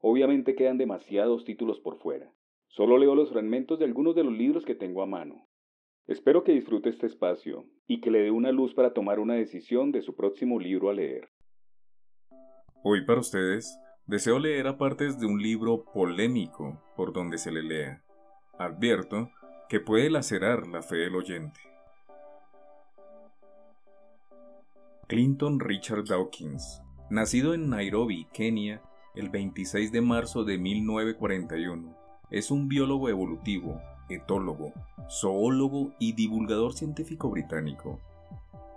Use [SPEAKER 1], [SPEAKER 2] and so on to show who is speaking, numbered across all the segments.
[SPEAKER 1] Obviamente quedan demasiados títulos por fuera. Solo leo los fragmentos de algunos de los libros que tengo a mano. Espero que disfrute este espacio y que le dé una luz para tomar una decisión de su próximo libro a leer.
[SPEAKER 2] Hoy para ustedes deseo leer a partes de un libro polémico por donde se le lea. Advierto que puede lacerar la fe del oyente. Clinton Richard Dawkins, nacido en Nairobi, Kenia, el 26 de marzo de 1941. Es un biólogo evolutivo, etólogo, zoólogo y divulgador científico británico.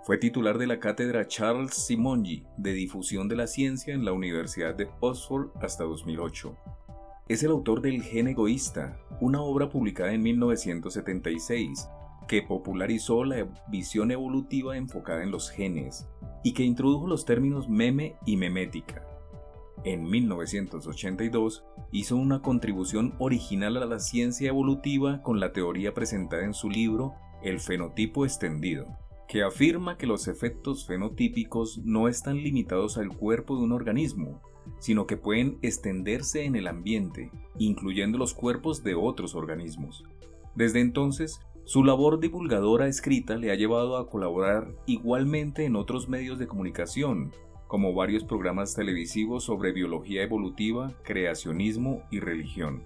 [SPEAKER 2] Fue titular de la cátedra Charles Simonyi de difusión de la ciencia en la Universidad de Oxford hasta 2008. Es el autor del Gen Egoísta, una obra publicada en 1976 que popularizó la visión evolutiva enfocada en los genes y que introdujo los términos meme y memética. En 1982 hizo una contribución original a la ciencia evolutiva con la teoría presentada en su libro El fenotipo extendido, que afirma que los efectos fenotípicos no están limitados al cuerpo de un organismo, sino que pueden extenderse en el ambiente, incluyendo los cuerpos de otros organismos. Desde entonces, su labor divulgadora escrita le ha llevado a colaborar igualmente en otros medios de comunicación, como varios programas televisivos sobre biología evolutiva, creacionismo y religión.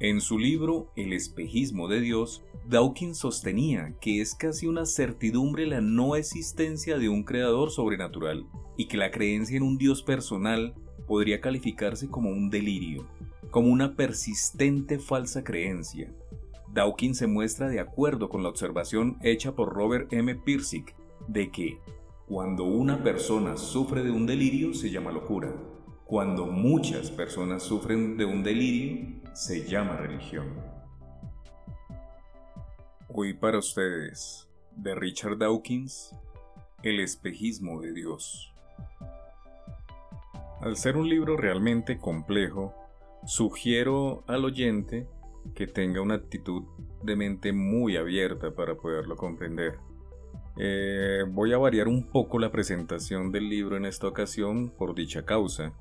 [SPEAKER 2] En su libro El espejismo de Dios, Dawkins sostenía que es casi una certidumbre la no existencia de un creador sobrenatural y que la creencia en un Dios personal podría calificarse como un delirio, como una persistente falsa creencia. Dawkins se muestra de acuerdo con la observación hecha por Robert M. Pirsick de que cuando una persona sufre de un delirio se llama locura. Cuando muchas personas sufren de un delirio se llama religión. Hoy para ustedes, de Richard Dawkins, El espejismo de Dios. Al ser un libro realmente complejo, sugiero al oyente que tenga una actitud de mente muy abierta para poderlo comprender eh, voy a variar un poco la presentación del libro en esta ocasión por dicha causa.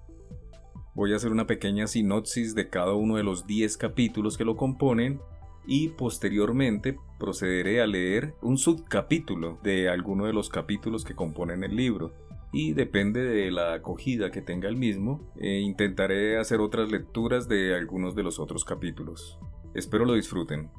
[SPEAKER 2] Voy a hacer una pequeña sinopsis de cada uno de los 10 capítulos que lo componen y posteriormente procederé a leer un subcapítulo de alguno de los capítulos que componen el libro y depende de la acogida que tenga el mismo, eh, intentaré hacer otras lecturas de algunos de los otros capítulos. Espero lo disfruten.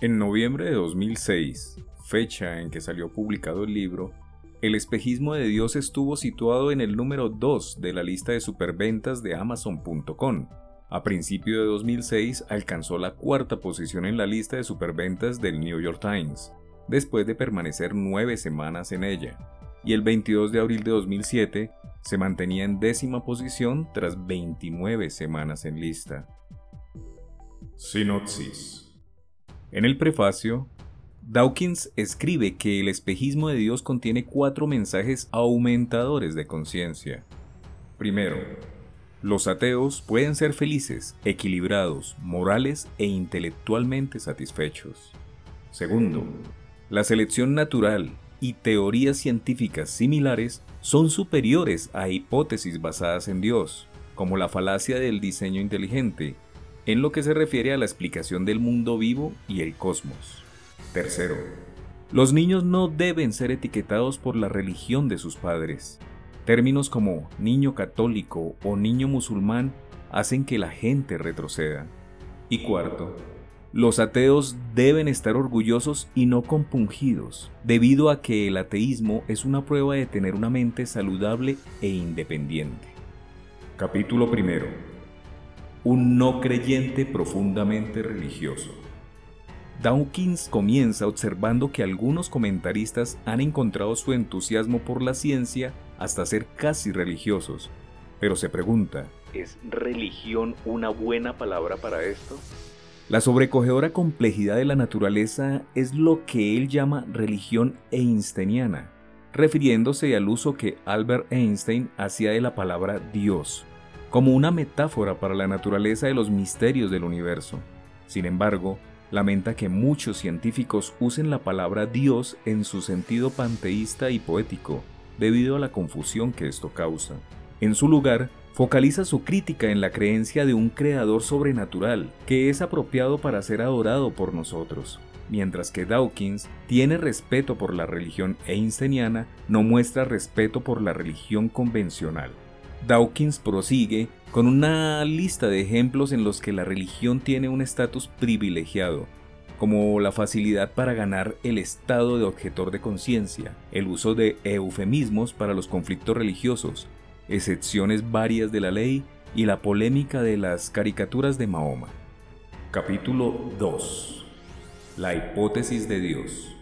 [SPEAKER 2] En noviembre de 2006, fecha en que salió publicado el libro, el espejismo de Dios estuvo situado en el número 2 de la lista de superventas de Amazon.com. A principio de 2006 alcanzó la cuarta posición en la lista de superventas del New York Times, después de permanecer nueve semanas en ella, y el 22 de abril de 2007 se mantenía en décima posición tras 29 semanas en lista. Sinopsis En el prefacio, Dawkins escribe que el espejismo de Dios contiene cuatro mensajes aumentadores de conciencia. Primero, los ateos pueden ser felices, equilibrados, morales e intelectualmente satisfechos. Segundo, la selección natural y teorías científicas similares son superiores a hipótesis basadas en Dios, como la falacia del diseño inteligente, en lo que se refiere a la explicación del mundo vivo y el cosmos. Tercero, los niños no deben ser etiquetados por la religión de sus padres. Términos como niño católico o niño musulmán hacen que la gente retroceda. Y cuarto, los ateos deben estar orgullosos y no compungidos, debido a que el ateísmo es una prueba de tener una mente saludable e independiente. Capítulo primero. Un no creyente profundamente religioso. Dawkins comienza observando que algunos comentaristas han encontrado su entusiasmo por la ciencia hasta ser casi religiosos, pero se pregunta,
[SPEAKER 1] ¿Es religión una buena palabra para esto?
[SPEAKER 2] La sobrecogedora complejidad de la naturaleza es lo que él llama religión einsteiniana, refiriéndose al uso que Albert Einstein hacía de la palabra Dios, como una metáfora para la naturaleza de los misterios del universo. Sin embargo, lamenta que muchos científicos usen la palabra Dios en su sentido panteísta y poético, debido a la confusión que esto causa. En su lugar, focaliza su crítica en la creencia de un creador sobrenatural que es apropiado para ser adorado por nosotros, mientras que Dawkins tiene respeto por la religión einsteiniana, no muestra respeto por la religión convencional. Dawkins prosigue con una lista de ejemplos en los que la religión tiene un estatus privilegiado, como la facilidad para ganar el estado de objetor de conciencia, el uso de eufemismos para los conflictos religiosos, excepciones varias de la ley y la polémica de las caricaturas de Mahoma. Capítulo 2. La hipótesis de Dios.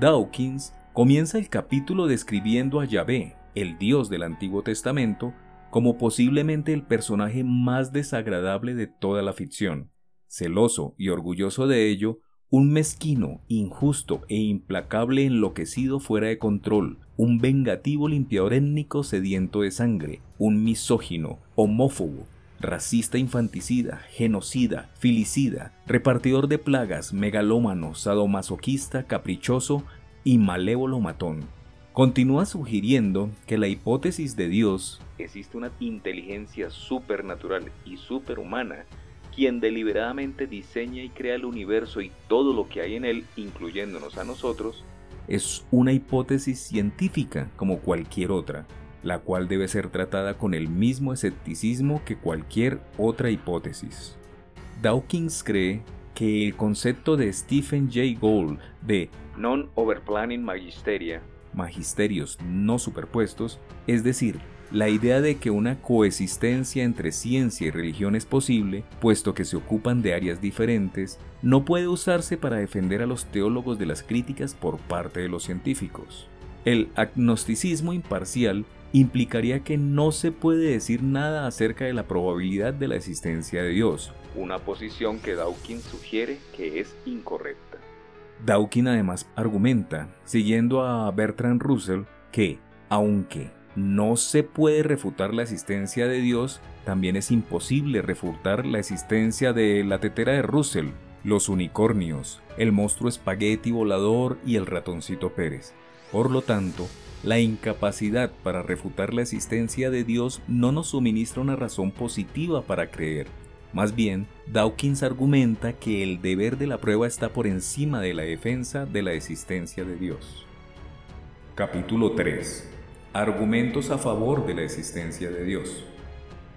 [SPEAKER 2] Dawkins comienza el capítulo describiendo a Yahvé, el Dios del Antiguo Testamento, como posiblemente el personaje más desagradable de toda la ficción. Celoso y orgulloso de ello, un mezquino, injusto e implacable enloquecido fuera de control, un vengativo limpiador étnico sediento de sangre, un misógino, homófobo, racista infanticida, genocida, filicida, repartidor de plagas, megalómano, sadomasoquista, caprichoso y malévolo matón. Continúa sugiriendo que la hipótesis de Dios
[SPEAKER 1] existe una inteligencia supernatural y superhumana quien deliberadamente diseña y crea el universo y todo lo que hay en él, incluyéndonos a nosotros,
[SPEAKER 2] es una hipótesis científica como cualquier otra, la cual debe ser tratada con el mismo escepticismo que cualquier otra hipótesis. Dawkins cree que el concepto de Stephen Jay Gould de
[SPEAKER 1] Non-Overplanning Magisteria,
[SPEAKER 2] magisterios no superpuestos, es decir, la idea de que una coexistencia entre ciencia y religión es posible, puesto que se ocupan de áreas diferentes, no puede usarse para defender a los teólogos de las críticas por parte de los científicos. El agnosticismo imparcial implicaría que no se puede decir nada acerca de la probabilidad de la existencia de Dios,
[SPEAKER 1] una posición que Dawkins sugiere que es incorrecta.
[SPEAKER 2] Dawkins además argumenta, siguiendo a Bertrand Russell, que, aunque no se puede refutar la existencia de Dios, también es imposible refutar la existencia de la tetera de Russell, los unicornios, el monstruo espagueti volador y el ratoncito Pérez. Por lo tanto, la incapacidad para refutar la existencia de Dios no nos suministra una razón positiva para creer. Más bien, Dawkins argumenta que el deber de la prueba está por encima de la defensa de la existencia de Dios. Capítulo 3 Argumentos a favor de la existencia de Dios.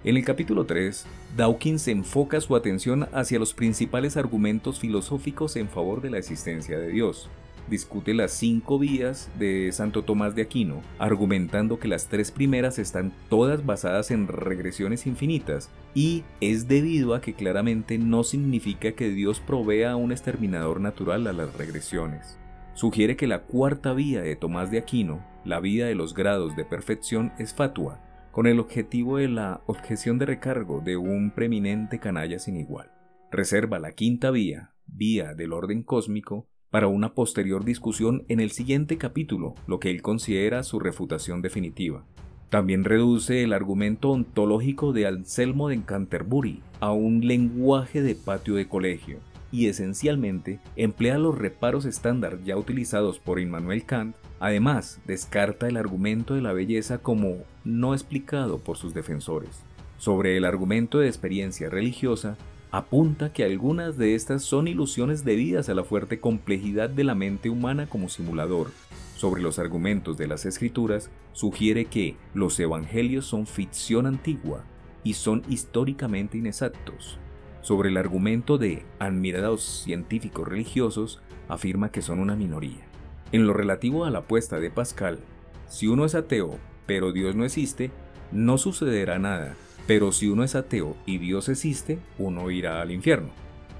[SPEAKER 2] En el capítulo 3, Dawkins enfoca su atención hacia los principales argumentos filosóficos en favor de la existencia de Dios. Discute las cinco vías de Santo Tomás de Aquino, argumentando que las tres primeras están todas basadas en regresiones infinitas, y es debido a que claramente no significa que Dios provea un exterminador natural a las regresiones sugiere que la cuarta vía de Tomás de Aquino, la vía de los grados de perfección, es fatua, con el objetivo de la objeción de recargo de un preeminente canalla sin igual. Reserva la quinta vía, vía del orden cósmico, para una posterior discusión en el siguiente capítulo, lo que él considera su refutación definitiva. También reduce el argumento ontológico de Anselmo de Canterbury a un lenguaje de patio de colegio, y esencialmente emplea los reparos estándar ya utilizados por Immanuel Kant, además descarta el argumento de la belleza como no explicado por sus defensores. Sobre el argumento de experiencia religiosa, apunta que algunas de estas son ilusiones debidas a la fuerte complejidad de la mente humana como simulador. Sobre los argumentos de las escrituras, sugiere que los evangelios son ficción antigua y son históricamente inexactos, sobre el argumento de admirados científicos religiosos, afirma que son una minoría. En lo relativo a la apuesta de Pascal, si uno es ateo, pero Dios no existe, no sucederá nada, pero si uno es ateo y Dios existe, uno irá al infierno.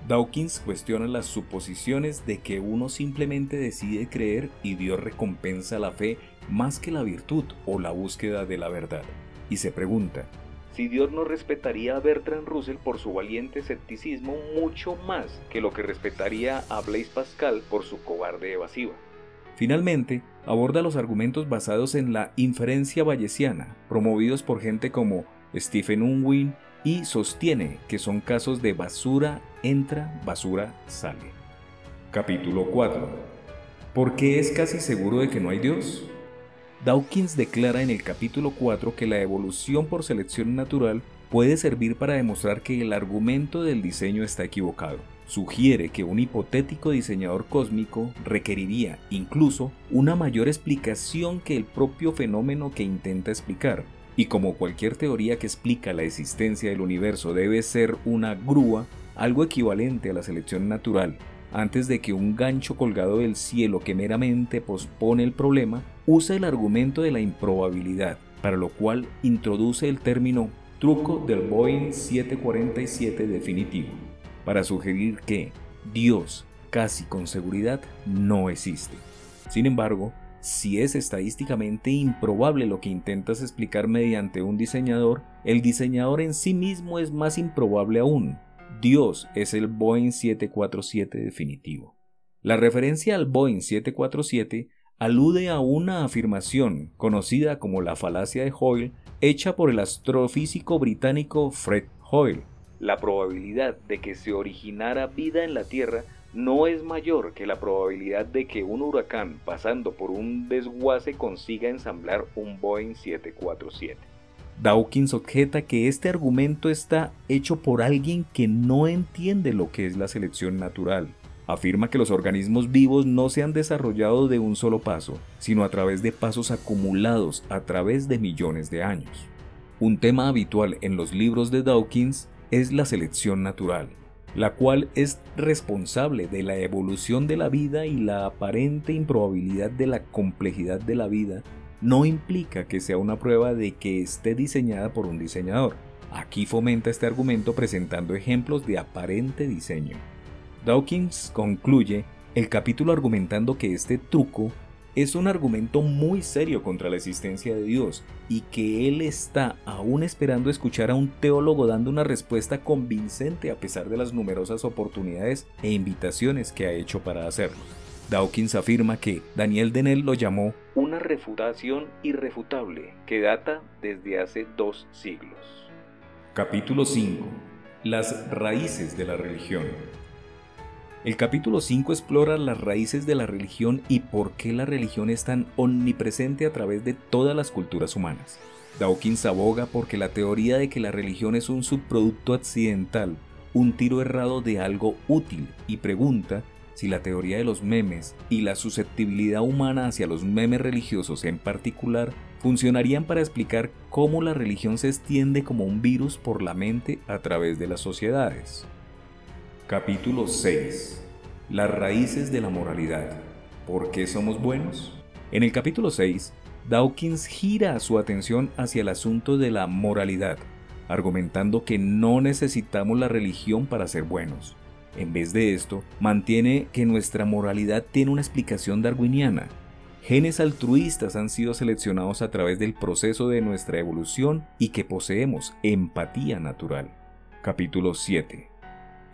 [SPEAKER 2] Dawkins cuestiona las suposiciones de que uno simplemente decide creer y Dios recompensa la fe más que la virtud o la búsqueda de la verdad, y se pregunta,
[SPEAKER 1] si Dios no respetaría a Bertrand Russell por su valiente escepticismo mucho más que lo que respetaría a Blaise Pascal por su cobarde evasiva.
[SPEAKER 2] Finalmente, aborda los argumentos basados en la inferencia bayesiana, promovidos por gente como Stephen Unwin, y sostiene que son casos de basura entra, basura sale. Capítulo 4. ¿Por qué es casi seguro de que no hay Dios? Dawkins declara en el capítulo 4 que la evolución por selección natural puede servir para demostrar que el argumento del diseño está equivocado. Sugiere que un hipotético diseñador cósmico requeriría incluso una mayor explicación que el propio fenómeno que intenta explicar, y como cualquier teoría que explica la existencia del universo debe ser una grúa, algo equivalente a la selección natural, antes de que un gancho colgado del cielo que meramente pospone el problema, usa el argumento de la improbabilidad, para lo cual introduce el término truco del Boeing 747 definitivo, para sugerir que Dios, casi con seguridad, no existe. Sin embargo, si es estadísticamente improbable lo que intentas explicar mediante un diseñador, el diseñador en sí mismo es más improbable aún. Dios es el Boeing 747 definitivo. La referencia al Boeing 747 alude a una afirmación conocida como la falacia de Hoyle hecha por el astrofísico británico Fred Hoyle.
[SPEAKER 1] La probabilidad de que se originara vida en la Tierra no es mayor que la probabilidad de que un huracán pasando por un desguace consiga ensamblar un Boeing 747.
[SPEAKER 2] Dawkins objeta que este argumento está hecho por alguien que no entiende lo que es la selección natural. Afirma que los organismos vivos no se han desarrollado de un solo paso, sino a través de pasos acumulados a través de millones de años. Un tema habitual en los libros de Dawkins es la selección natural, la cual es responsable de la evolución de la vida y la aparente improbabilidad de la complejidad de la vida no implica que sea una prueba de que esté diseñada por un diseñador. Aquí fomenta este argumento presentando ejemplos de aparente diseño. Dawkins concluye el capítulo argumentando que este truco es un argumento muy serio contra la existencia de Dios y que él está aún esperando escuchar a un teólogo dando una respuesta convincente a pesar de las numerosas oportunidades e invitaciones que ha hecho para hacerlo. Dawkins afirma que Daniel Dennell lo llamó
[SPEAKER 1] una refutación irrefutable que data desde hace dos siglos.
[SPEAKER 2] Capítulo 5. Las raíces de la religión. El capítulo 5 explora las raíces de la religión y por qué la religión es tan omnipresente a través de todas las culturas humanas. Dawkins aboga porque la teoría de que la religión es un subproducto accidental, un tiro errado de algo útil, y pregunta si la teoría de los memes y la susceptibilidad humana hacia los memes religiosos en particular funcionarían para explicar cómo la religión se extiende como un virus por la mente a través de las sociedades. Capítulo 6. Las raíces de la moralidad. ¿Por qué somos buenos? En el capítulo 6, Dawkins gira su atención hacia el asunto de la moralidad, argumentando que no necesitamos la religión para ser buenos. En vez de esto, mantiene que nuestra moralidad tiene una explicación darwiniana. Genes altruistas han sido seleccionados a través del proceso de nuestra evolución y que poseemos empatía natural. Capítulo 7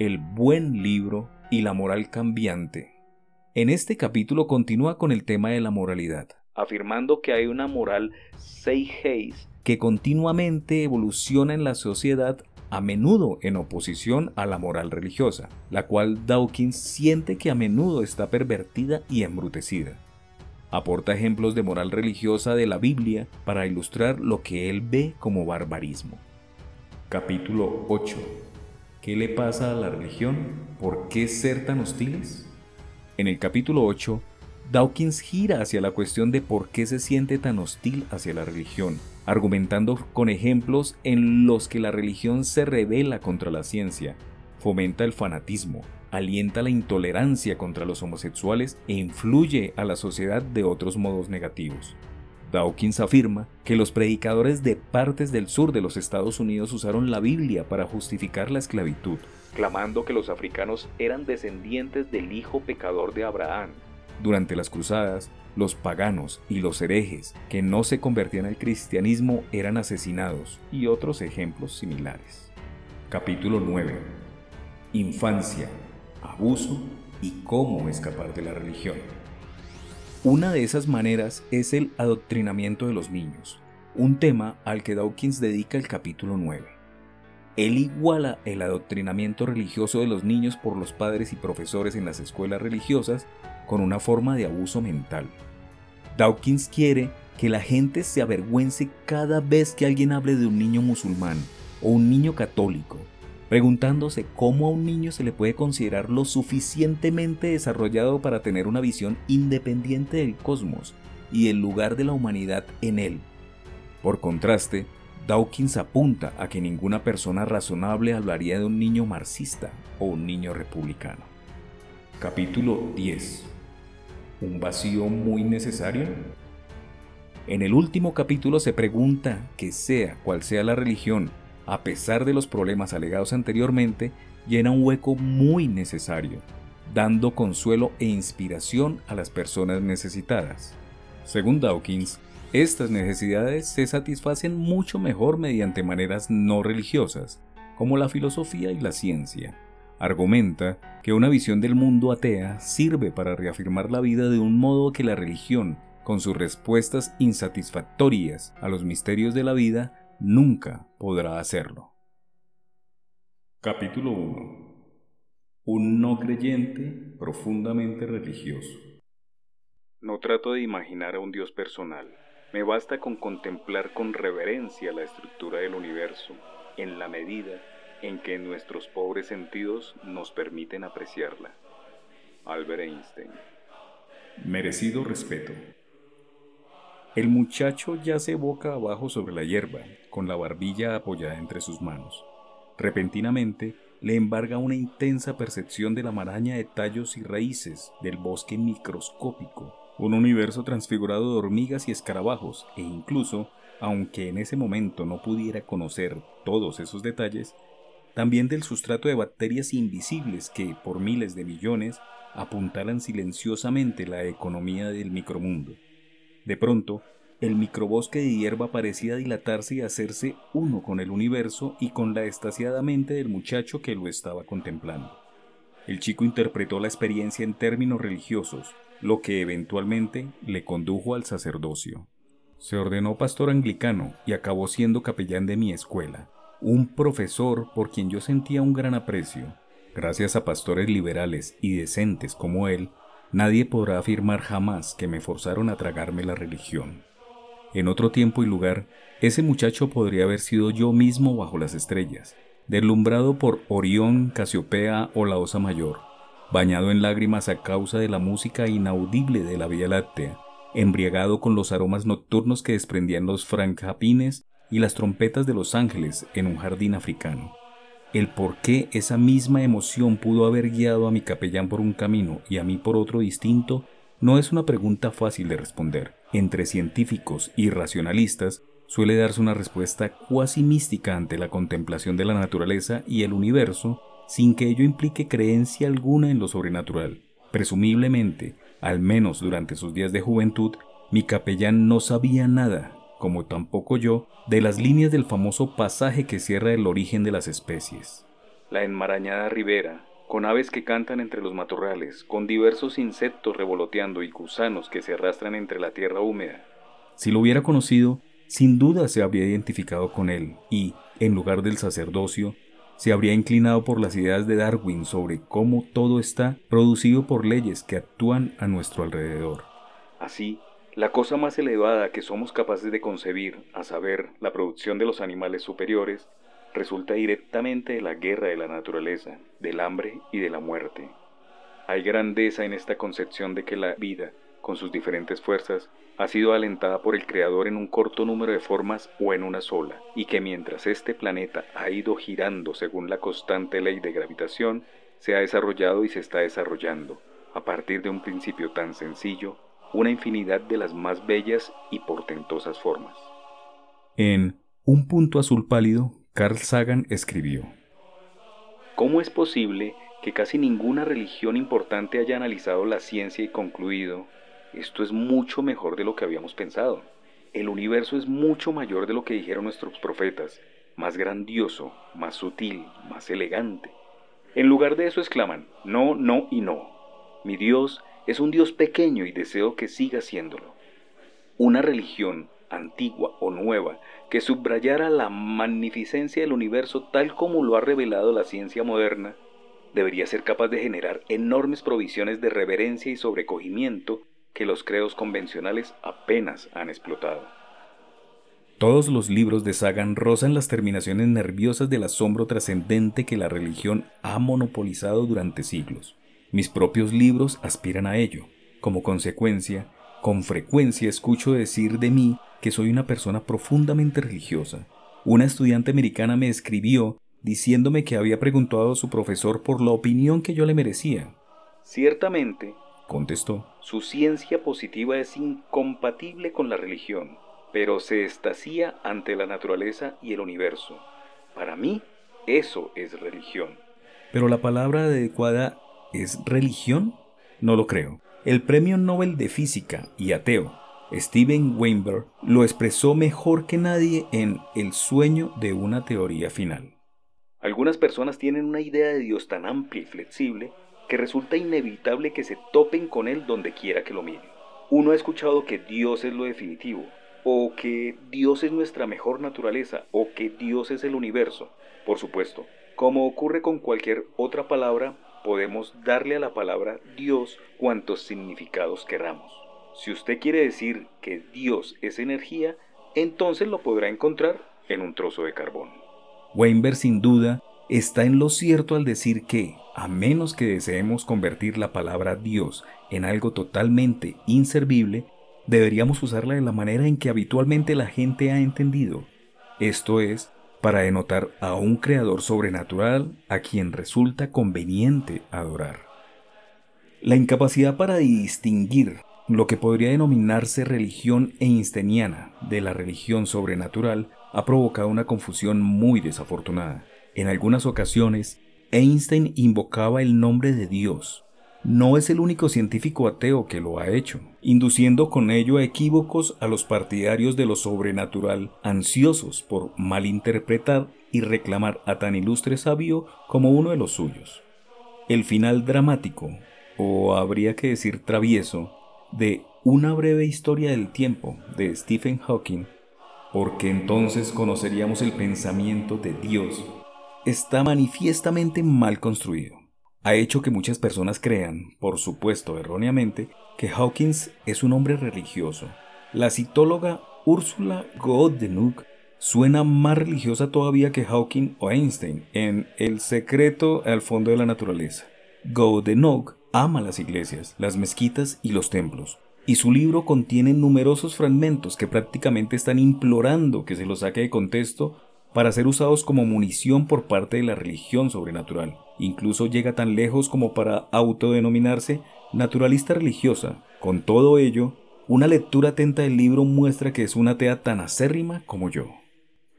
[SPEAKER 2] el buen libro y la moral cambiante. En este capítulo continúa con el tema de la moralidad,
[SPEAKER 1] afirmando que hay una moral Seigeis
[SPEAKER 2] que continuamente evoluciona en la sociedad a menudo en oposición a la moral religiosa, la cual Dawkins siente que a menudo está pervertida y embrutecida. Aporta ejemplos de moral religiosa de la Biblia para ilustrar lo que él ve como barbarismo. Capítulo 8 ¿Qué le pasa a la religión? ¿Por qué ser tan hostiles? En el capítulo 8, Dawkins gira hacia la cuestión de por qué se siente tan hostil hacia la religión, argumentando con ejemplos en los que la religión se revela contra la ciencia, fomenta el fanatismo, alienta la intolerancia contra los homosexuales e influye a la sociedad de otros modos negativos. Dawkins afirma que los predicadores de partes del sur de los Estados Unidos usaron la Biblia para justificar la esclavitud,
[SPEAKER 1] clamando que los africanos eran descendientes del hijo pecador de Abraham.
[SPEAKER 2] Durante las cruzadas, los paganos y los herejes que no se convertían al cristianismo eran asesinados y otros ejemplos similares. Capítulo 9. Infancia, abuso y cómo escapar de la religión. Una de esas maneras es el adoctrinamiento de los niños, un tema al que Dawkins dedica el capítulo 9. Él iguala el adoctrinamiento religioso de los niños por los padres y profesores en las escuelas religiosas con una forma de abuso mental. Dawkins quiere que la gente se avergüence cada vez que alguien hable de un niño musulmán o un niño católico, preguntándose cómo a un niño se le puede considerar lo suficientemente desarrollado para tener una visión independiente del cosmos y el lugar de la humanidad en él. Por contraste, Dawkins apunta a que ninguna persona razonable hablaría de un niño marxista o un niño republicano. Capítulo 10. ¿Un vacío muy necesario? En el último capítulo se pregunta que sea cual sea la religión, a pesar de los problemas alegados anteriormente, llena un hueco muy necesario, dando consuelo e inspiración a las personas necesitadas. Según Dawkins, estas necesidades se satisfacen mucho mejor mediante maneras no religiosas, como la filosofía y la ciencia. Argumenta que una visión del mundo atea sirve para reafirmar la vida de un modo que la religión, con sus respuestas insatisfactorias a los misterios de la vida, nunca podrá hacerlo. Capítulo 1 Un no creyente profundamente religioso.
[SPEAKER 1] No trato de imaginar a un Dios personal me basta con contemplar con reverencia la estructura del universo, en la medida en que nuestros pobres sentidos nos permiten apreciarla. Albert Einstein.
[SPEAKER 2] Merecido respeto. El muchacho yace boca abajo sobre la hierba, con la barbilla apoyada entre sus manos. Repentinamente le embarga una intensa percepción de la maraña de tallos y raíces del bosque microscópico un universo transfigurado de hormigas y escarabajos, e incluso, aunque en ese momento no pudiera conocer todos esos detalles, también del sustrato de bacterias invisibles que, por miles de millones, apuntalan silenciosamente la economía del micromundo. De pronto, el microbosque de hierba parecía dilatarse y hacerse uno con el universo y con la estasiada mente del muchacho que lo estaba contemplando. El chico interpretó la experiencia en términos religiosos, lo que eventualmente le condujo al sacerdocio. Se ordenó pastor anglicano y acabó siendo capellán de mi escuela, un profesor por quien yo sentía un gran aprecio. Gracias a pastores liberales y decentes como él, nadie podrá afirmar jamás que me forzaron a tragarme la religión. En otro tiempo y lugar, ese muchacho podría haber sido yo mismo bajo las estrellas, deslumbrado por Orión, Casiopea o la Osa Mayor bañado en lágrimas a causa de la música inaudible de la Vía Láctea, embriagado con los aromas nocturnos que desprendían los francapines y las trompetas de los ángeles en un jardín africano. El por qué esa misma emoción pudo haber guiado a mi capellán por un camino y a mí por otro distinto no es una pregunta fácil de responder. Entre científicos y racionalistas suele darse una respuesta cuasi mística ante la contemplación de la naturaleza y el universo sin que ello implique creencia alguna en lo sobrenatural. Presumiblemente, al menos durante sus días de juventud, mi capellán no sabía nada, como tampoco yo, de las líneas del famoso pasaje que cierra el origen de las especies.
[SPEAKER 1] La enmarañada ribera, con aves que cantan entre los matorrales, con diversos insectos revoloteando y gusanos que se arrastran entre la tierra húmeda.
[SPEAKER 2] Si lo hubiera conocido, sin duda se habría identificado con él y, en lugar del sacerdocio, se habría inclinado por las ideas de Darwin sobre cómo todo está producido por leyes que actúan a nuestro alrededor.
[SPEAKER 1] Así, la cosa más elevada que somos capaces de concebir, a saber, la producción de los animales superiores, resulta directamente de la guerra de la naturaleza, del hambre y de la muerte. Hay grandeza en esta concepción de que la vida, con sus diferentes fuerzas, ha sido alentada por el Creador en un corto número de formas o en una sola, y que mientras este planeta ha ido girando según la constante ley de gravitación, se ha desarrollado y se está desarrollando, a partir de un principio tan sencillo, una infinidad de las más bellas y portentosas formas.
[SPEAKER 2] En Un punto azul pálido, Carl Sagan escribió,
[SPEAKER 1] ¿Cómo es posible que casi ninguna religión importante haya analizado la ciencia y concluido esto es mucho mejor de lo que habíamos pensado. El universo es mucho mayor de lo que dijeron nuestros profetas, más grandioso, más sutil, más elegante. En lugar de eso exclaman, no, no y no. Mi Dios es un Dios pequeño y deseo que siga siéndolo. Una religión, antigua o nueva, que subrayara la magnificencia del universo tal como lo ha revelado la ciencia moderna, debería ser capaz de generar enormes provisiones de reverencia y sobrecogimiento que los credos convencionales apenas han explotado.
[SPEAKER 2] Todos los libros de Sagan rozan las terminaciones nerviosas del asombro trascendente que la religión ha monopolizado durante siglos. Mis propios libros aspiran a ello. Como consecuencia, con frecuencia escucho decir de mí que soy una persona profundamente religiosa. Una estudiante americana me escribió diciéndome que había preguntado a su profesor por la opinión que yo le merecía.
[SPEAKER 1] Ciertamente, contestó, su ciencia positiva es incompatible con la religión, pero se estacía ante la naturaleza y el universo. Para mí, eso es religión.
[SPEAKER 2] Pero la palabra adecuada es religión? No lo creo. El premio Nobel de Física y ateo, Steven Weinberg, lo expresó mejor que nadie en El sueño de una teoría final.
[SPEAKER 1] Algunas personas tienen una idea de Dios tan amplia y flexible que resulta inevitable que se topen con Él donde quiera que lo miren. Uno ha escuchado que Dios es lo definitivo, o que Dios es nuestra mejor naturaleza, o que Dios es el universo. Por supuesto, como ocurre con cualquier otra palabra, podemos darle a la palabra Dios cuantos significados queramos. Si usted quiere decir que Dios es energía, entonces lo podrá encontrar en un trozo de carbón.
[SPEAKER 2] Weinberg sin duda está en lo cierto al decir que, a menos que deseemos convertir la palabra Dios en algo totalmente inservible, deberíamos usarla de la manera en que habitualmente la gente ha entendido, esto es, para denotar a un creador sobrenatural a quien resulta conveniente adorar. La incapacidad para distinguir lo que podría denominarse religión einsteiniana de la religión sobrenatural ha provocado una confusión muy desafortunada. En algunas ocasiones, Einstein invocaba el nombre de Dios. No es el único científico ateo que lo ha hecho, induciendo con ello a equívocos a los partidarios de lo sobrenatural, ansiosos por malinterpretar y reclamar a tan ilustre sabio como uno de los suyos. El final dramático, o habría que decir travieso, de Una breve historia del tiempo de Stephen Hawking porque entonces conoceríamos el pensamiento de Dios, está manifiestamente mal construido. Ha hecho que muchas personas crean, por supuesto erróneamente, que Hawkins es un hombre religioso. La citóloga Ursula Godenuk suena más religiosa todavía que Hawking o Einstein en El secreto al fondo de la naturaleza. Godenuk ama las iglesias, las mezquitas y los templos, y su libro contiene numerosos fragmentos que prácticamente están implorando que se los saque de contexto para ser usados como munición por parte de la religión sobrenatural. Incluso llega tan lejos como para autodenominarse naturalista religiosa. Con todo ello, una lectura atenta del libro muestra que es una atea tan acérrima como yo.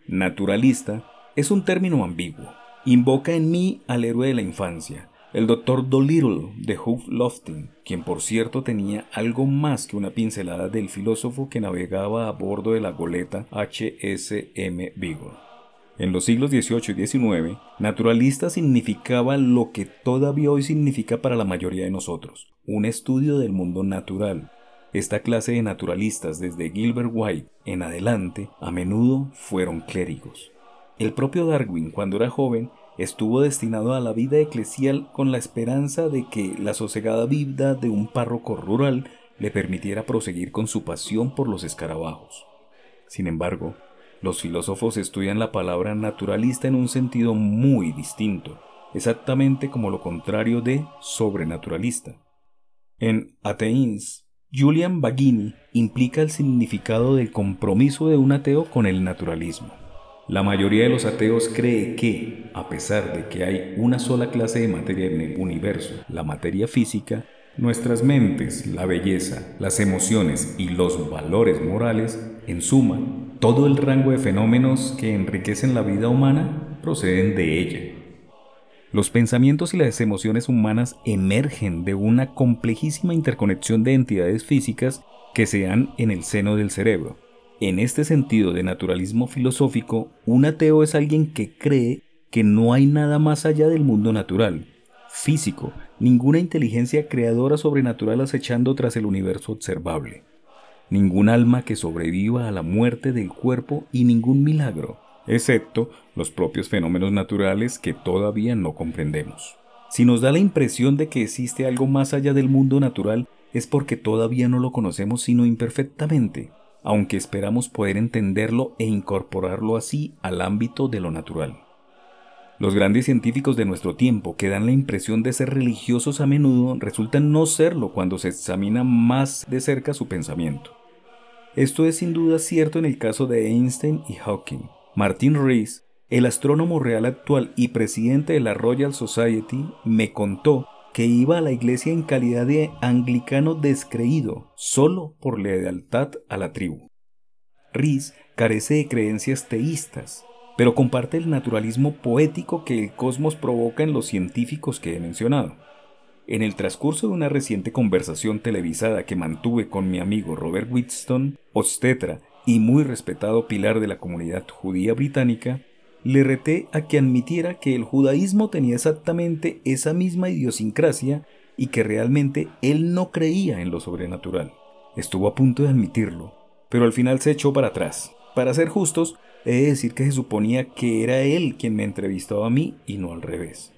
[SPEAKER 2] Naturalista es un término ambiguo. Invoca en mí al héroe de la infancia, el doctor Dolittle de Hugh Lofting, quien por cierto tenía algo más que una pincelada del filósofo que navegaba a bordo de la goleta HSM Vigor. En los siglos XVIII y XIX, naturalista significaba lo que todavía hoy significa para la mayoría de nosotros, un estudio del mundo natural. Esta clase de naturalistas desde Gilbert White en adelante a menudo fueron clérigos. El propio Darwin, cuando era joven, estuvo destinado a la vida eclesial con la esperanza de que la sosegada vida de un párroco rural le permitiera proseguir con su pasión por los escarabajos. Sin embargo, los filósofos estudian la palabra naturalista en un sentido muy distinto, exactamente como lo contrario de sobrenaturalista. En Ateins, Julian Baggini implica el significado del compromiso de un ateo con el naturalismo. La mayoría de los ateos cree que, a pesar de que hay una sola clase de materia en el universo, la materia física, nuestras mentes, la belleza, las emociones y los valores morales, en suma, todo el rango de fenómenos que enriquecen la vida humana, proceden de ella. Los pensamientos y las emociones humanas emergen de una complejísima interconexión de entidades físicas que se dan en el seno del cerebro. En este sentido de naturalismo filosófico, un ateo es alguien que cree que no hay nada más allá del mundo natural, físico, ninguna inteligencia creadora sobrenatural acechando tras el universo observable, ningún alma que sobreviva a la muerte del cuerpo y ningún milagro, excepto los propios fenómenos naturales que todavía no comprendemos. Si nos da la impresión de que existe algo más allá del mundo natural, es porque todavía no lo conocemos sino imperfectamente, aunque esperamos poder entenderlo e incorporarlo así al ámbito de lo natural. Los grandes científicos de nuestro tiempo, que dan la impresión de ser religiosos a menudo, resultan no serlo cuando se examina más de cerca su pensamiento. Esto es sin duda cierto en el caso de Einstein y Hawking. Martin Rees, el astrónomo real actual y presidente de la Royal Society, me contó que iba a la iglesia en calidad de anglicano descreído, solo por lealtad a la tribu. Rees carece de creencias teístas, pero comparte el naturalismo poético que el cosmos provoca en los científicos que he mencionado. En el transcurso de una reciente conversación televisada que mantuve con mi amigo Robert Whitstone, obstetra y muy respetado pilar de la comunidad judía británica, le reté a que admitiera que el judaísmo tenía exactamente esa misma idiosincrasia y que realmente él no creía en lo sobrenatural. Estuvo a punto de admitirlo, pero al final se echó para atrás. Para ser justos, he de decir que se suponía que era él quien me entrevistaba a mí y no al revés.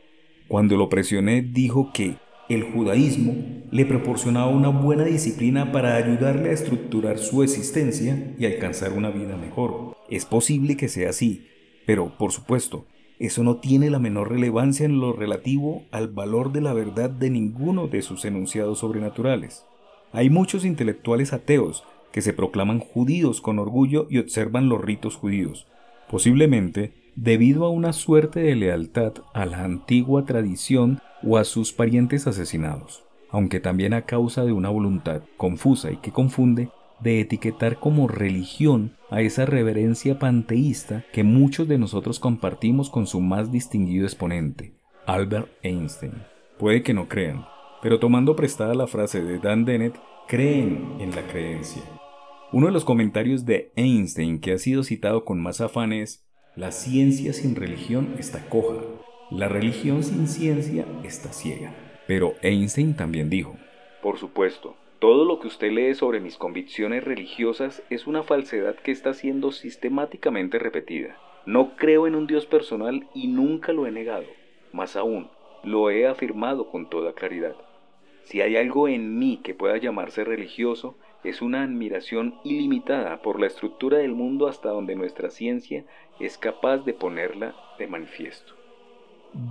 [SPEAKER 2] Cuando lo presioné dijo que el judaísmo le proporcionaba una buena disciplina para ayudarle a estructurar su existencia y alcanzar una vida mejor. Es posible que sea así, pero por supuesto, eso no tiene la menor relevancia en lo relativo al valor de la verdad de ninguno de sus enunciados sobrenaturales. Hay muchos intelectuales ateos que se proclaman judíos con orgullo y observan los ritos judíos, posiblemente debido a una suerte de lealtad a la antigua tradición o a sus parientes asesinados, aunque también a causa de una voluntad confusa y que confunde de etiquetar como religión a esa reverencia panteísta que muchos de nosotros compartimos con su más distinguido exponente, Albert Einstein. Puede que no crean, pero tomando prestada la frase de Dan Dennett, creen en la creencia. Uno de los comentarios de Einstein que ha sido citado con más afán es, la ciencia sin religión está coja, la religión sin ciencia está ciega. Pero Einstein también dijo,
[SPEAKER 1] por supuesto, todo lo que usted lee sobre mis convicciones religiosas es una falsedad que está siendo sistemáticamente repetida. No creo en un Dios personal y nunca lo he negado. Más aún, lo he afirmado con toda claridad. Si hay algo en mí que pueda llamarse religioso, es una admiración ilimitada por la estructura del mundo hasta donde nuestra ciencia es capaz de ponerla de manifiesto.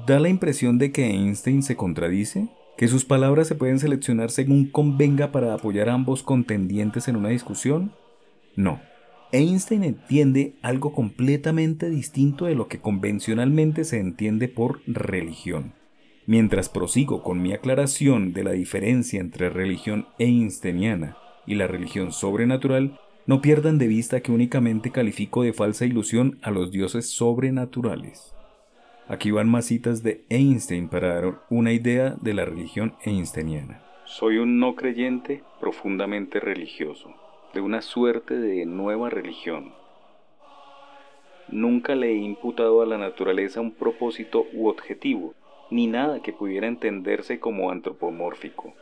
[SPEAKER 2] ¿Da la impresión de que Einstein se contradice? ¿Que sus palabras se pueden seleccionar según convenga para apoyar a ambos contendientes en una discusión? No. Einstein entiende algo completamente distinto de lo que convencionalmente se entiende por religión. Mientras prosigo con mi aclaración de la diferencia entre religión einsteiniana y la religión sobrenatural, no pierdan de vista que únicamente califico de falsa ilusión a los dioses sobrenaturales. Aquí van más citas de Einstein para dar una idea de la religión einsteiniana.
[SPEAKER 1] Soy un no creyente profundamente religioso, de una suerte de nueva religión. Nunca le he imputado a la naturaleza un propósito u objetivo, ni nada que pudiera entenderse como antropomórfico.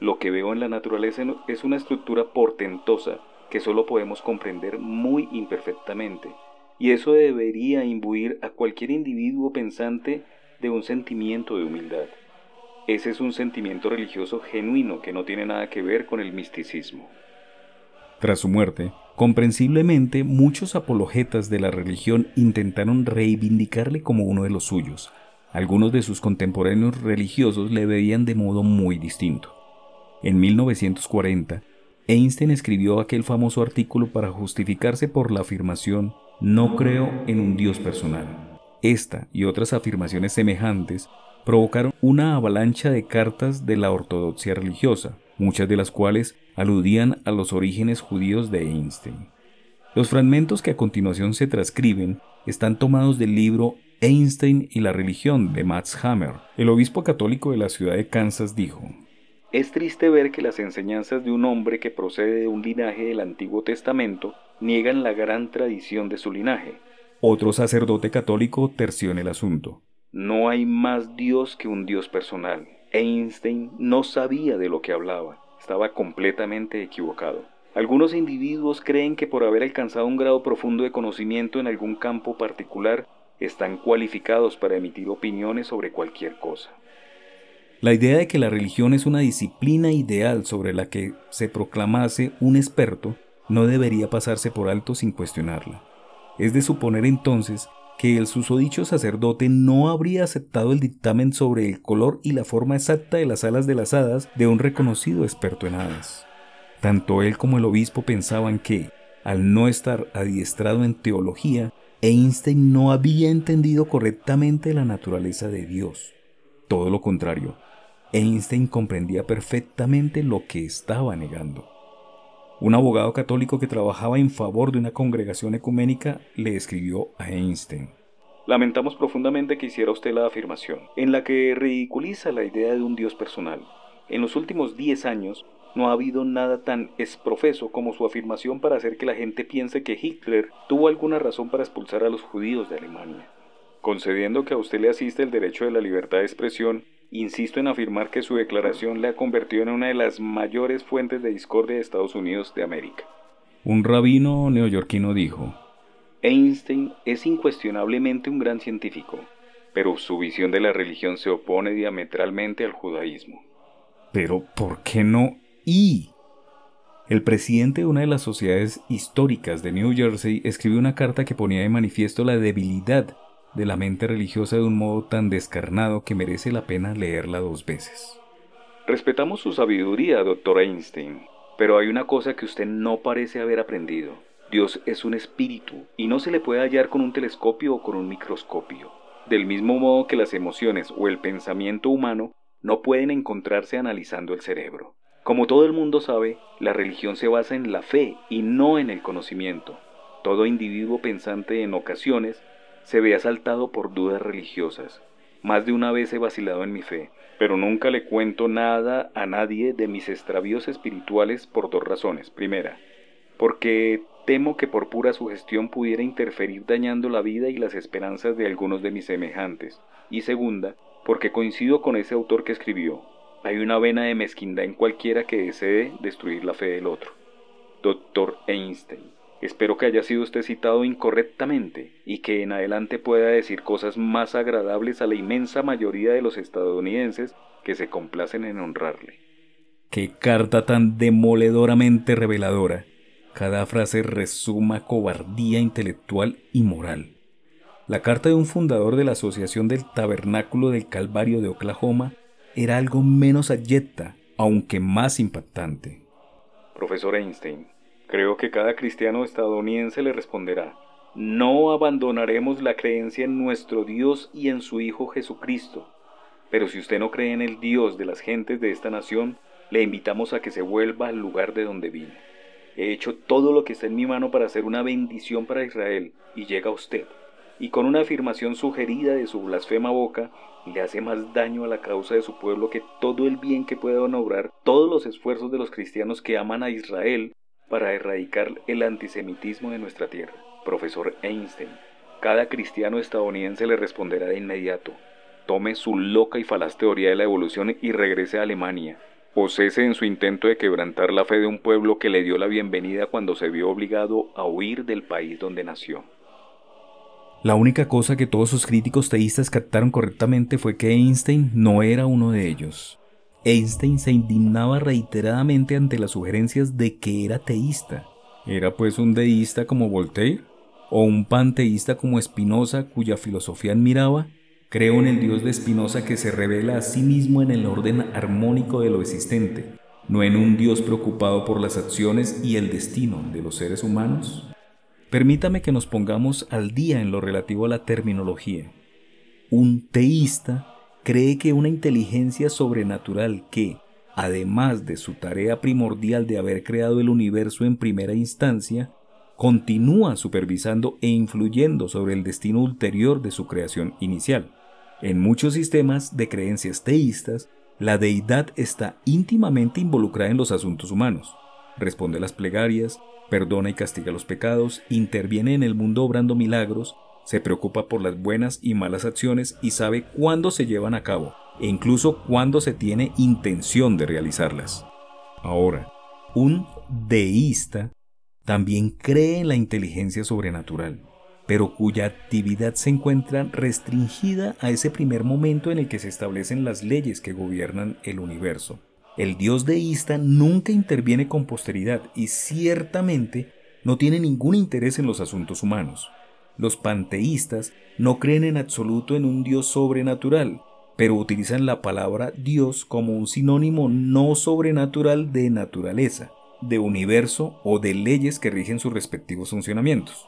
[SPEAKER 1] Lo que veo en la naturaleza es una estructura portentosa que solo podemos comprender muy imperfectamente y eso debería imbuir a cualquier individuo pensante de un sentimiento de humildad. Ese es un sentimiento religioso genuino que no tiene nada que ver con el misticismo.
[SPEAKER 2] Tras su muerte, comprensiblemente muchos apologetas de la religión intentaron reivindicarle como uno de los suyos. Algunos de sus contemporáneos religiosos le veían de modo muy distinto. En 1940, Einstein escribió aquel famoso artículo para justificarse por la afirmación no creo en un Dios personal. Esta y otras afirmaciones semejantes provocaron una avalancha de cartas de la ortodoxia religiosa, muchas de las cuales aludían a los orígenes judíos de Einstein. Los fragmentos que a continuación se transcriben están tomados del libro Einstein y la religión de Max Hammer, el obispo católico de la ciudad de Kansas, dijo,
[SPEAKER 1] Es triste ver que las enseñanzas de un hombre que procede de un linaje del Antiguo Testamento niegan la gran tradición de su linaje.
[SPEAKER 2] Otro sacerdote católico terció en el asunto.
[SPEAKER 1] No hay más Dios que un Dios personal. Einstein no sabía de lo que hablaba. Estaba completamente equivocado. Algunos individuos creen que por haber alcanzado un grado profundo de conocimiento en algún campo particular, están cualificados para emitir opiniones sobre cualquier cosa.
[SPEAKER 2] La idea de que la religión es una disciplina ideal sobre la que se proclamase un experto no debería pasarse por alto sin cuestionarla. Es de suponer entonces que el susodicho sacerdote no habría aceptado el dictamen sobre el color y la forma exacta de las alas de las hadas de un reconocido experto en hadas. Tanto él como el obispo pensaban que, al no estar adiestrado en teología, Einstein no había entendido correctamente la naturaleza de Dios. Todo lo contrario, Einstein comprendía perfectamente lo que estaba negando. Un abogado católico que trabajaba en favor de una congregación ecuménica le escribió a Einstein.
[SPEAKER 1] Lamentamos profundamente que hiciera usted la afirmación, en la que ridiculiza la idea de un Dios personal. En los últimos 10 años no ha habido nada tan esprofeso como su afirmación para hacer que la gente piense que Hitler tuvo alguna razón para expulsar a los judíos de Alemania. Concediendo que a usted le asiste el derecho de la libertad de expresión, Insisto en afirmar que su declaración le ha convertido en una de las mayores fuentes de discordia de Estados Unidos de América.
[SPEAKER 2] Un rabino neoyorquino dijo,
[SPEAKER 1] Einstein es incuestionablemente un gran científico, pero su visión de la religión se opone diametralmente al judaísmo.
[SPEAKER 2] Pero ¿por qué no y? El presidente de una de las sociedades históricas de New Jersey escribió una carta que ponía de manifiesto la debilidad de la mente religiosa de un modo tan descarnado que merece la pena leerla dos veces.
[SPEAKER 1] Respetamos su sabiduría, doctor Einstein, pero hay una cosa que usted no parece haber aprendido. Dios es un espíritu y no se le puede hallar con un telescopio o con un microscopio. Del mismo modo que las emociones o el pensamiento humano no pueden encontrarse analizando el cerebro. Como todo el mundo sabe, la religión se basa en la fe y no en el conocimiento. Todo individuo pensante en ocasiones se ve asaltado por dudas religiosas. Más de una vez he vacilado en mi fe, pero nunca le cuento nada a nadie de mis extravíos espirituales por dos razones. Primera, porque temo que por pura sugestión pudiera interferir dañando la vida y las esperanzas de algunos de mis semejantes. Y segunda, porque coincido con ese autor que escribió, hay una vena de mezquindad en cualquiera que desee destruir la fe del otro. Doctor Einstein. Espero que haya sido usted citado incorrectamente y que en adelante pueda decir cosas más agradables a la inmensa mayoría de los estadounidenses que se complacen en honrarle.
[SPEAKER 2] Qué carta tan demoledoramente reveladora. Cada frase resuma cobardía intelectual y moral. La carta de un fundador de la Asociación del Tabernáculo del Calvario de Oklahoma era algo menos abyecta, aunque más impactante.
[SPEAKER 1] Profesor Einstein, Creo que cada cristiano estadounidense le responderá, no abandonaremos la creencia en nuestro Dios y en su Hijo Jesucristo. Pero si usted no cree en el Dios de las gentes de esta nación, le invitamos a que se vuelva al lugar de donde vino. He hecho todo lo que está en mi mano para hacer una bendición para Israel, y llega usted, y con una afirmación sugerida de su blasfema boca, le hace más daño a la causa de su pueblo que todo el bien que pueda obrar todos los esfuerzos de los cristianos que aman a Israel para erradicar el antisemitismo de nuestra tierra. Profesor Einstein, cada cristiano estadounidense le responderá de inmediato, tome su loca y falaz teoría de la evolución y regrese a Alemania, o cese en su intento de quebrantar la fe de un pueblo que le dio la bienvenida cuando se vio obligado a huir del país donde nació.
[SPEAKER 2] La única cosa que todos sus críticos teístas captaron correctamente fue que Einstein no era uno de ellos. Einstein se indignaba reiteradamente ante las sugerencias de que era teísta. ¿Era pues un deísta como Voltaire? ¿O un panteísta como Spinoza cuya filosofía admiraba? Creo en el Dios de Spinoza que se revela a sí mismo en el orden armónico de lo existente, no en un Dios preocupado por las acciones y el destino de los seres humanos. Permítame que nos pongamos al día en lo relativo a la terminología. Un teísta cree que una inteligencia sobrenatural que, además de su tarea primordial de haber creado el universo en primera instancia, continúa supervisando e influyendo sobre el destino ulterior de su creación inicial. En muchos sistemas de creencias teístas, la deidad está íntimamente involucrada en los asuntos humanos. Responde a las plegarias, perdona y castiga los pecados, interviene en el mundo obrando milagros, se preocupa por las buenas y malas acciones y sabe cuándo se llevan a cabo e incluso cuándo se tiene intención de realizarlas. Ahora, un deísta también cree en la inteligencia sobrenatural, pero cuya actividad se encuentra restringida a ese primer momento en el que se establecen las leyes que gobiernan el universo. El dios deísta nunca interviene con posteridad y ciertamente no tiene ningún interés en los asuntos humanos. Los panteístas no creen en absoluto en un dios sobrenatural, pero utilizan la palabra Dios como un sinónimo no sobrenatural de naturaleza de universo o de leyes que rigen sus respectivos funcionamientos.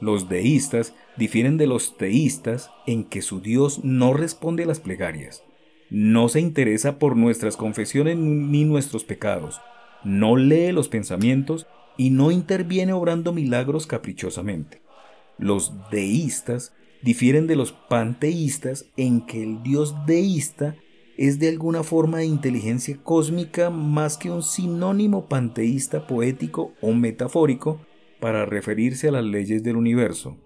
[SPEAKER 2] Los deístas difieren de los teístas en que su Dios no responde a las plegarias, no se interesa por nuestras confesiones ni nuestros pecados, no lee los pensamientos y no interviene obrando milagros caprichosamente. Los deístas difieren de los panteístas en que el Dios deísta es de alguna forma de inteligencia cósmica más que un sinónimo panteísta poético o metafórico para referirse a las leyes del universo.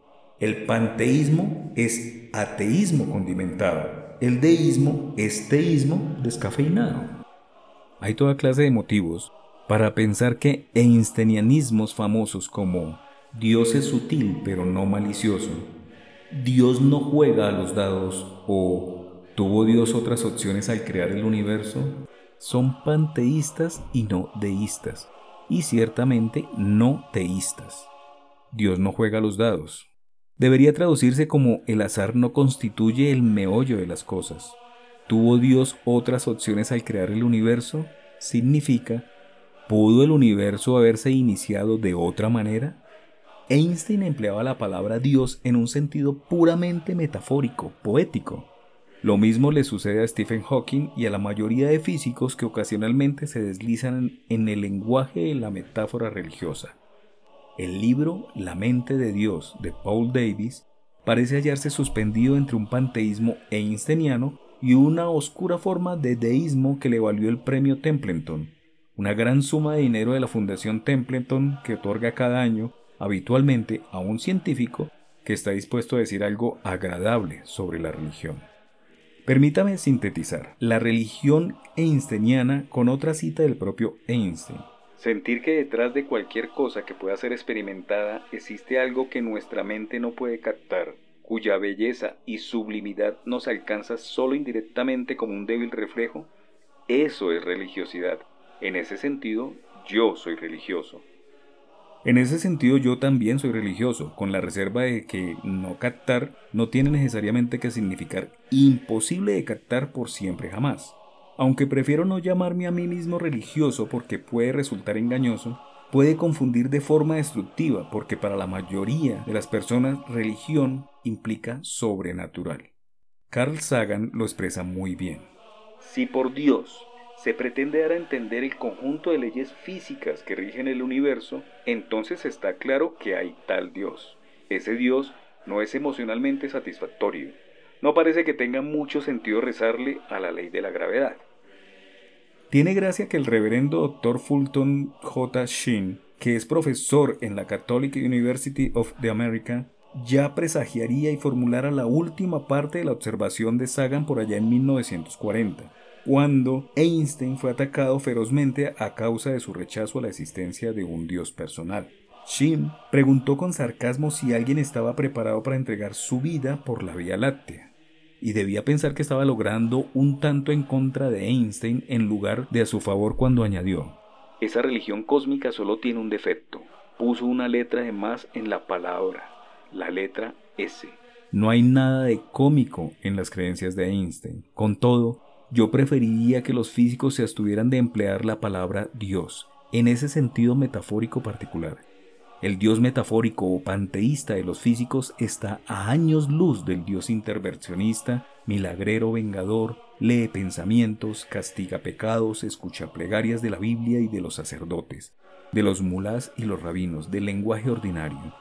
[SPEAKER 2] El panteísmo es ateísmo condimentado, el deísmo es teísmo descafeinado. Hay toda clase de motivos para pensar que einsteinianismos famosos como Dios es sutil pero no malicioso, Dios no juega a los dados o ¿Tuvo Dios otras opciones al crear el universo? Son panteístas y no deístas, y ciertamente no teístas. Dios no juega los dados. Debería traducirse como el azar no constituye el meollo de las cosas. ¿Tuvo Dios otras opciones al crear el universo? Significa, ¿pudo el universo haberse iniciado de otra manera? Einstein empleaba la palabra Dios en un sentido puramente metafórico, poético. Lo mismo le sucede a Stephen Hawking y a la mayoría de físicos que ocasionalmente se deslizan en el lenguaje de la metáfora religiosa. El libro La mente de Dios de Paul Davis parece hallarse suspendido entre un panteísmo einsteiniano y una oscura forma de deísmo que le valió el premio Templeton, una gran suma de dinero de la Fundación Templeton que otorga cada año habitualmente a un científico que está dispuesto a decir algo agradable sobre la religión. Permítame sintetizar la religión einsteiniana con otra cita del propio Einstein.
[SPEAKER 1] Sentir que detrás de cualquier cosa que pueda ser experimentada existe algo que nuestra mente no puede captar, cuya belleza y sublimidad nos alcanza solo indirectamente como un débil reflejo, eso es religiosidad. En ese sentido, yo soy religioso.
[SPEAKER 2] En ese sentido yo también soy religioso, con la reserva de que no captar no tiene necesariamente que significar imposible de captar por siempre jamás. Aunque prefiero no llamarme a mí mismo religioso porque puede resultar engañoso, puede confundir de forma destructiva porque para la mayoría de las personas religión implica sobrenatural. Carl Sagan lo expresa muy bien.
[SPEAKER 1] Si por Dios se pretende dar a entender el conjunto de leyes físicas que rigen el universo, entonces está claro que hay tal Dios. Ese Dios no es emocionalmente satisfactorio. No parece que tenga mucho sentido rezarle a la ley de la gravedad.
[SPEAKER 2] Tiene gracia que el reverendo Dr. Fulton J. Sheen, que es profesor en la Catholic University of the America, ya presagiaría y formulara la última parte de la observación de Sagan por allá en 1940 cuando Einstein fue atacado ferozmente a causa de su rechazo a la existencia de un Dios personal. Shin preguntó con sarcasmo si alguien estaba preparado para entregar su vida por la Vía Láctea, y debía pensar que estaba logrando un tanto en contra de Einstein en lugar de a su favor cuando añadió,
[SPEAKER 1] Esa religión cósmica solo tiene un defecto, puso una letra de más en la palabra, la letra S.
[SPEAKER 2] No hay nada de cómico en las creencias de Einstein. Con todo, yo preferiría que los físicos se abstuvieran de emplear la palabra Dios en ese sentido metafórico particular. El Dios metafórico o panteísta de los físicos está a años luz del Dios intervencionista, milagrero vengador, lee pensamientos, castiga pecados, escucha plegarias de la Biblia y de los sacerdotes. de los mulás y los rabinos del lenguaje ordinario.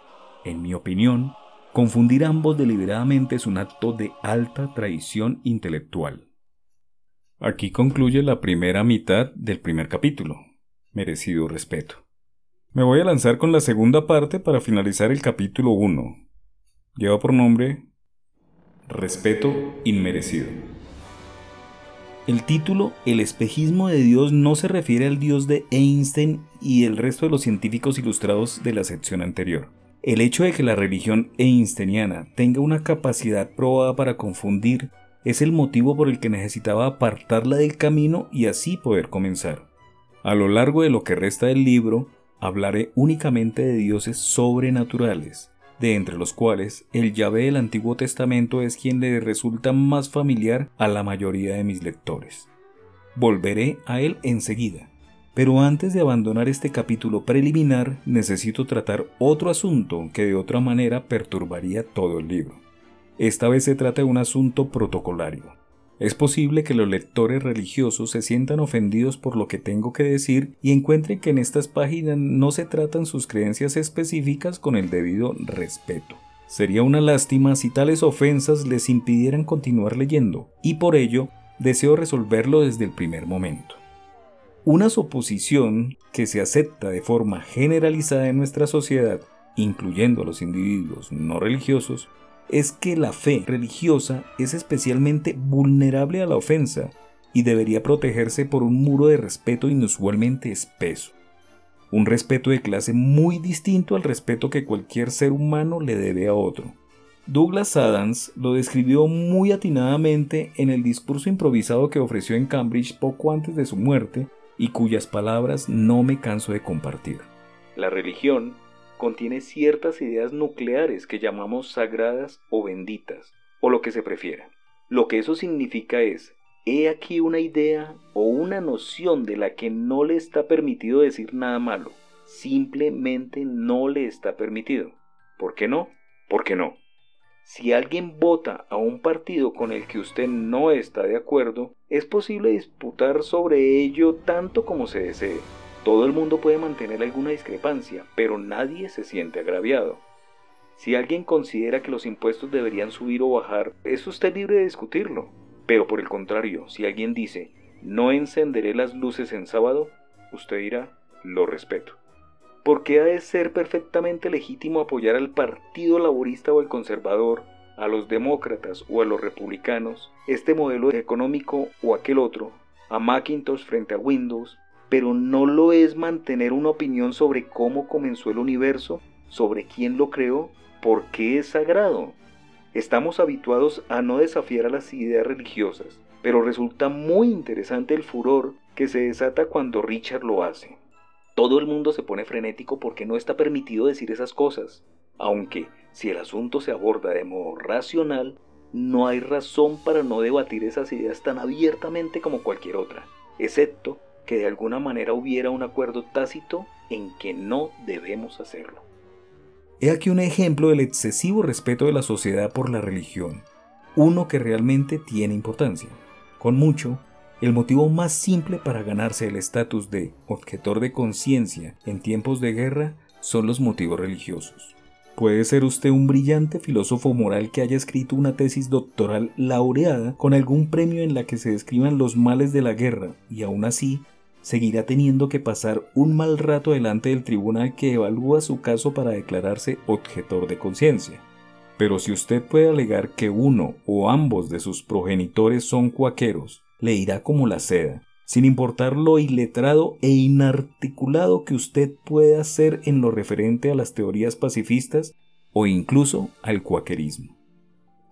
[SPEAKER 2] En mi opinión, confundir ambos deliberadamente es un acto de alta traición intelectual. Aquí concluye la primera mitad del primer capítulo. Merecido respeto. Me voy a lanzar con la segunda parte para finalizar el capítulo 1. Lleva por nombre Respeto inmerecido. El título El espejismo de Dios no se refiere al Dios de Einstein y el resto de los científicos ilustrados de la sección anterior. El hecho de que la religión einsteiniana tenga una capacidad probada para confundir es el motivo por el que necesitaba apartarla del camino y así poder comenzar. A lo largo de lo que resta del libro, hablaré únicamente de dioses sobrenaturales, de entre los cuales el Yahvé del Antiguo Testamento es quien le resulta más familiar a la mayoría de mis lectores. Volveré a él enseguida, pero antes de abandonar este capítulo preliminar necesito tratar otro asunto que de otra manera perturbaría todo el libro. Esta vez se trata de un asunto protocolario. Es posible que los lectores religiosos se sientan ofendidos por lo que tengo que decir y encuentren que en estas páginas no se tratan sus creencias específicas con el debido respeto. Sería una lástima si tales ofensas les impidieran continuar leyendo, y por ello deseo resolverlo desde el primer momento. Una suposición que se acepta de forma generalizada en nuestra sociedad, incluyendo a los individuos no religiosos, es que la fe religiosa es especialmente vulnerable a la ofensa y debería protegerse por un muro de respeto inusualmente espeso. Un respeto de clase muy distinto al respeto que cualquier ser humano le debe a otro. Douglas Adams lo describió muy atinadamente en el discurso improvisado que ofreció en Cambridge poco antes de su muerte y cuyas palabras no me canso de compartir.
[SPEAKER 1] La religión contiene ciertas ideas nucleares que llamamos sagradas o benditas, o lo que se prefiera. Lo que eso significa es, he aquí una idea o una noción de la que no le está permitido decir nada malo, simplemente no le está permitido. ¿Por qué no? ¿Por qué no? Si alguien vota a un partido con el que usted no está de acuerdo, es posible disputar sobre ello tanto como se desee. Todo el mundo puede mantener alguna discrepancia, pero nadie se siente agraviado. Si alguien considera que los impuestos deberían subir o bajar, es usted libre de discutirlo. Pero por el contrario, si alguien dice, no encenderé las luces en sábado, usted dirá, lo respeto. ¿Por qué ha de ser perfectamente legítimo apoyar al Partido Laborista o al Conservador, a los demócratas o a los republicanos, este modelo económico o aquel otro, a Macintosh frente a Windows, pero no lo es mantener una opinión sobre cómo comenzó el universo, sobre quién lo creó, por qué es sagrado. Estamos habituados a no desafiar a las ideas religiosas, pero resulta muy interesante el furor que se desata cuando Richard lo hace. Todo el mundo se pone frenético porque no está permitido decir esas cosas, aunque si el asunto se aborda de modo racional, no hay razón para no debatir esas ideas tan abiertamente como cualquier otra, excepto que de alguna manera hubiera un acuerdo tácito en que no debemos hacerlo.
[SPEAKER 2] He aquí un ejemplo del excesivo respeto de la sociedad por la religión, uno que realmente tiene importancia. Con mucho, el motivo más simple para ganarse el estatus de objetor de conciencia en tiempos de guerra son los motivos religiosos. Puede ser usted un brillante filósofo moral que haya escrito una tesis doctoral laureada con algún premio en la que se describan los males de la guerra y aún así seguirá teniendo que pasar un mal rato delante del tribunal que evalúa su caso para declararse objetor de conciencia. Pero si usted puede alegar que uno o ambos de sus progenitores son cuaqueros, le irá como la seda, sin importar lo iletrado e inarticulado que usted pueda ser en lo referente a las teorías pacifistas o incluso al cuaquerismo.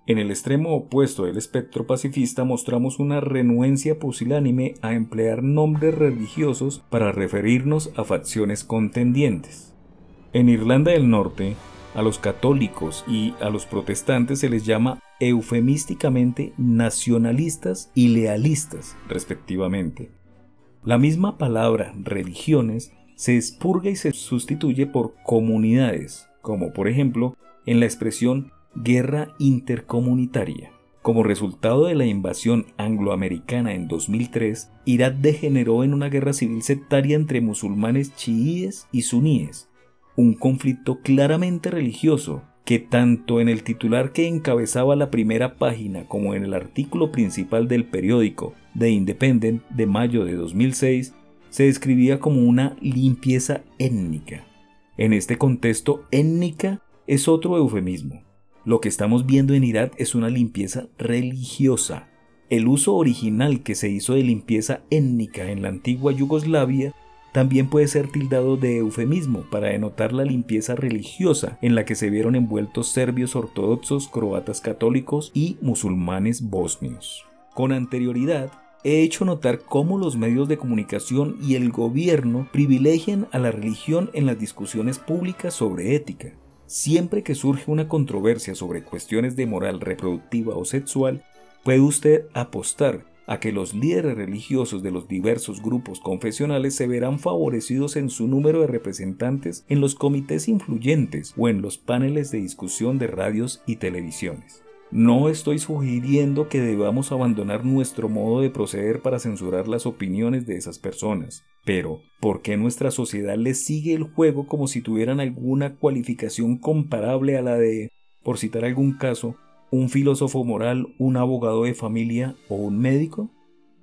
[SPEAKER 2] En el extremo opuesto del espectro pacifista mostramos una renuencia pusilánime a emplear nombres religiosos para referirnos a facciones contendientes. En Irlanda del Norte, a los católicos y a los protestantes se les llama eufemísticamente nacionalistas y lealistas, respectivamente. La misma palabra religiones se expurga y se sustituye por comunidades, como por ejemplo en la expresión guerra intercomunitaria. Como resultado de la invasión angloamericana en 2003, Irak degeneró en una guerra civil sectaria entre musulmanes chiíes y suníes, un conflicto claramente religioso que tanto en el titular que encabezaba la primera página como en el artículo principal del periódico The Independent de mayo de 2006 se describía como una limpieza étnica. En este contexto, étnica es otro eufemismo. Lo que estamos viendo en Irak es una limpieza religiosa. El uso original que se hizo de limpieza étnica en la antigua Yugoslavia también puede ser tildado de eufemismo para denotar la limpieza religiosa en la que se vieron envueltos serbios ortodoxos, croatas católicos y musulmanes bosnios. Con anterioridad, he hecho notar cómo los medios de comunicación y el gobierno privilegian a la religión en las discusiones públicas sobre ética. Siempre que surge una controversia sobre cuestiones de moral reproductiva o sexual, puede usted apostar a que los líderes religiosos de los diversos grupos confesionales se verán favorecidos en su número de representantes en los comités influyentes o en los paneles de discusión de radios y televisiones. No estoy sugiriendo que debamos abandonar nuestro modo de proceder para censurar las opiniones de esas personas. Pero, ¿por qué nuestra sociedad les sigue el juego como si tuvieran alguna cualificación comparable a la de, por citar algún caso, un filósofo moral, un abogado de familia o un médico?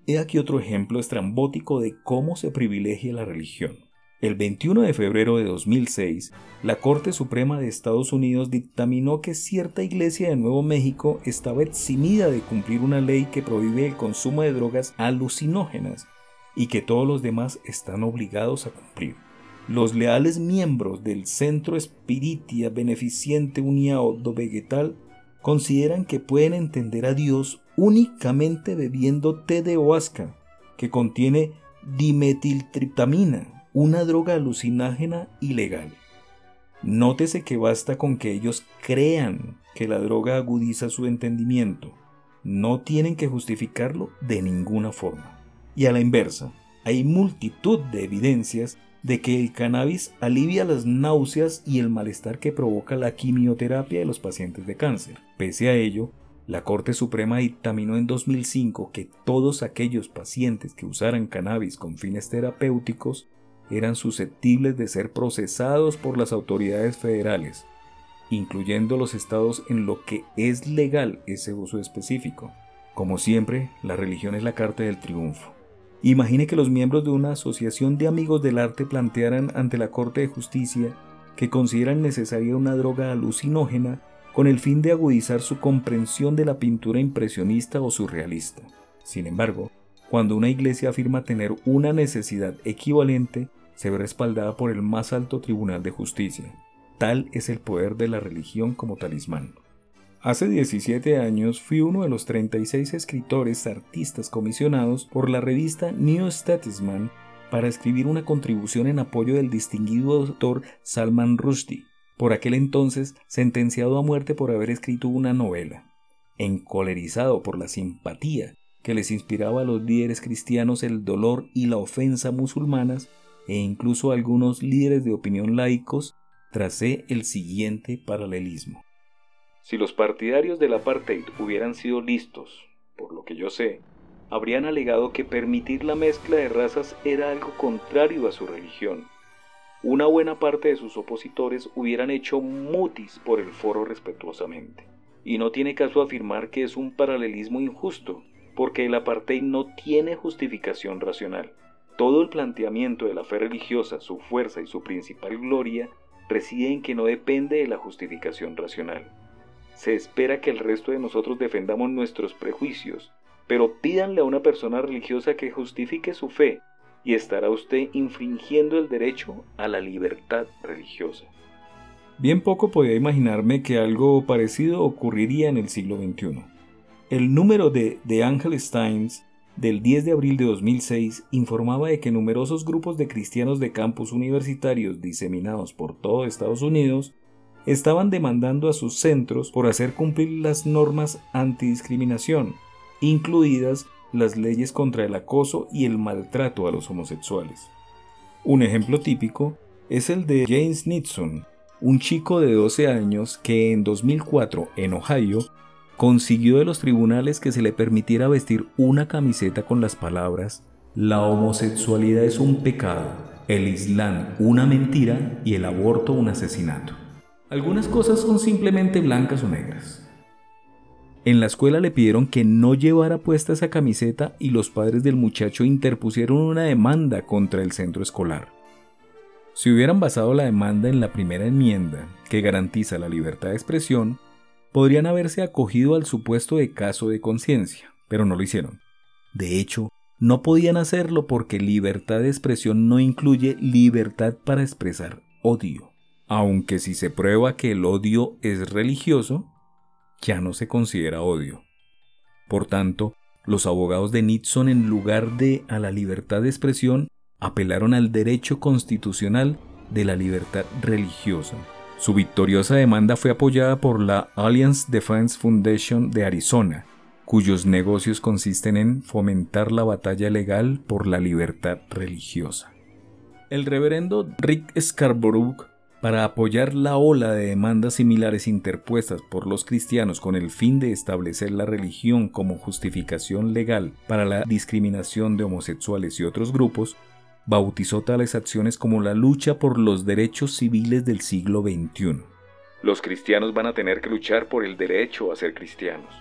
[SPEAKER 2] He aquí otro ejemplo estrambótico de cómo se privilegia la religión. El 21 de febrero de 2006, la Corte Suprema de Estados Unidos dictaminó que cierta iglesia de Nuevo México estaba eximida de cumplir una ley que prohíbe el consumo de drogas alucinógenas y que todos los demás están obligados a cumplir. Los leales miembros del Centro Espiritia Beneficiente Uniao do Vegetal consideran que pueden entender a Dios únicamente bebiendo té de oasca, que contiene dimetiltriptamina, una droga alucinágena ilegal. Nótese que basta con que ellos crean que la droga agudiza su entendimiento. No tienen que justificarlo de ninguna forma. Y a la inversa, hay multitud de evidencias de que el cannabis alivia las náuseas y el malestar que provoca la quimioterapia de los pacientes de cáncer. Pese a ello, la Corte Suprema dictaminó en 2005 que todos aquellos pacientes que usaran cannabis con fines terapéuticos eran susceptibles de ser procesados por las autoridades federales, incluyendo los estados en lo que es legal ese uso específico. Como siempre, la religión es la carta del triunfo. Imagine que los miembros de una asociación de amigos del arte plantearan ante la Corte de Justicia que consideran necesaria una droga alucinógena con el fin de agudizar su comprensión de la pintura impresionista o surrealista. Sin embargo, cuando una iglesia afirma tener una necesidad equivalente, se ve respaldada por el más alto tribunal de justicia. Tal es el poder de la religión como talismán. Hace 17 años fui uno de los 36 escritores artistas comisionados por la revista New Statesman para escribir una contribución en apoyo del distinguido doctor Salman Rushdie, por aquel entonces sentenciado a muerte por haber escrito una novela. Encolerizado por la simpatía que les inspiraba a los líderes cristianos el dolor y la ofensa musulmanas, e incluso a algunos líderes de opinión laicos, tracé el siguiente paralelismo. Si los partidarios del apartheid hubieran sido listos, por lo que yo sé, habrían alegado que permitir la mezcla de razas era algo contrario a su religión. Una buena parte de sus opositores hubieran hecho mutis por el foro respetuosamente. Y no tiene caso afirmar que es un paralelismo injusto, porque el apartheid no tiene justificación racional. Todo el planteamiento de la fe religiosa, su fuerza y su principal gloria reside en que no depende de la justificación racional. Se espera que el resto de nosotros defendamos nuestros prejuicios, pero pídanle a una persona religiosa que justifique su fe y estará usted infringiendo el derecho a la libertad religiosa. Bien poco podía imaginarme que algo parecido ocurriría en el siglo XXI. El número de The Angeles Times del 10 de abril de 2006 informaba de que numerosos grupos de cristianos de campus universitarios diseminados por todo Estados Unidos estaban demandando a sus centros por hacer cumplir las normas antidiscriminación, incluidas las leyes contra el acoso y el maltrato a los homosexuales. Un ejemplo típico es el de James Nixon, un chico de 12 años que en 2004 en Ohio consiguió de los tribunales que se le permitiera vestir una camiseta con las palabras La homosexualidad es un pecado, el Islam una mentira y el aborto un asesinato. Algunas cosas son simplemente blancas o negras. En la escuela le pidieron que no llevara puesta esa camiseta y los padres del muchacho interpusieron una demanda contra el centro escolar. Si hubieran basado la demanda en la primera enmienda, que garantiza la libertad de expresión, podrían haberse acogido al supuesto de caso de conciencia, pero no lo hicieron. De hecho, no podían hacerlo porque libertad de expresión no incluye libertad para expresar odio. Aunque si se prueba que el odio es religioso, ya no se considera odio. Por tanto, los abogados de Nixon en lugar de a la libertad de expresión apelaron al derecho constitucional de la libertad religiosa. Su victoriosa demanda fue apoyada por la Alliance Defense Foundation de Arizona, cuyos negocios consisten en fomentar la batalla legal por la libertad religiosa. El reverendo Rick Scarborough, para apoyar la ola de demandas similares interpuestas por los cristianos con el fin de establecer la religión como justificación legal para la discriminación de homosexuales y otros grupos, bautizó tales acciones como la lucha por los derechos civiles del siglo XXI. Los cristianos van a tener que luchar por el derecho a ser cristianos.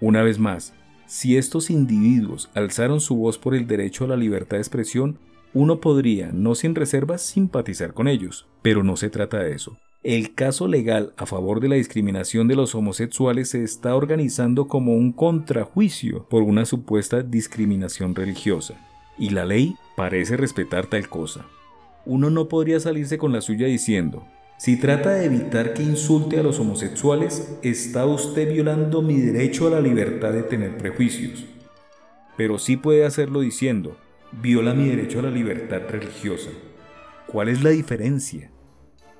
[SPEAKER 2] Una vez más, si estos individuos alzaron su voz por el derecho a la libertad de expresión, uno podría, no sin reservas, simpatizar con ellos, pero no se trata de eso. El caso legal a favor de la discriminación de los homosexuales se está organizando como un contrajuicio por una supuesta discriminación religiosa y la ley parece respetar tal cosa. Uno no podría salirse con la suya diciendo, si trata de evitar que insulte a los homosexuales, está usted violando mi derecho a la libertad de tener prejuicios. Pero sí puede hacerlo diciendo, viola mi derecho a la libertad religiosa. ¿Cuál es la diferencia?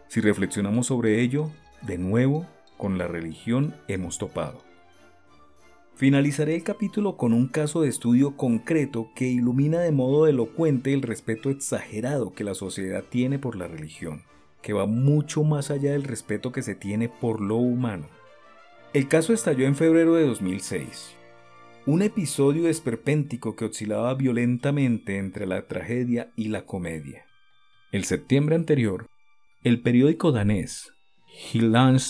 [SPEAKER 2] Si reflexionamos sobre ello, de nuevo, con la religión hemos topado. Finalizaré el capítulo con un caso de estudio concreto que ilumina de modo elocuente el respeto exagerado que la sociedad tiene por la religión, que va mucho más allá del respeto que se tiene por lo humano. El caso estalló en febrero de 2006. Un episodio esperpéntico que oscilaba violentamente entre la tragedia y la comedia. El septiembre anterior, el periódico danés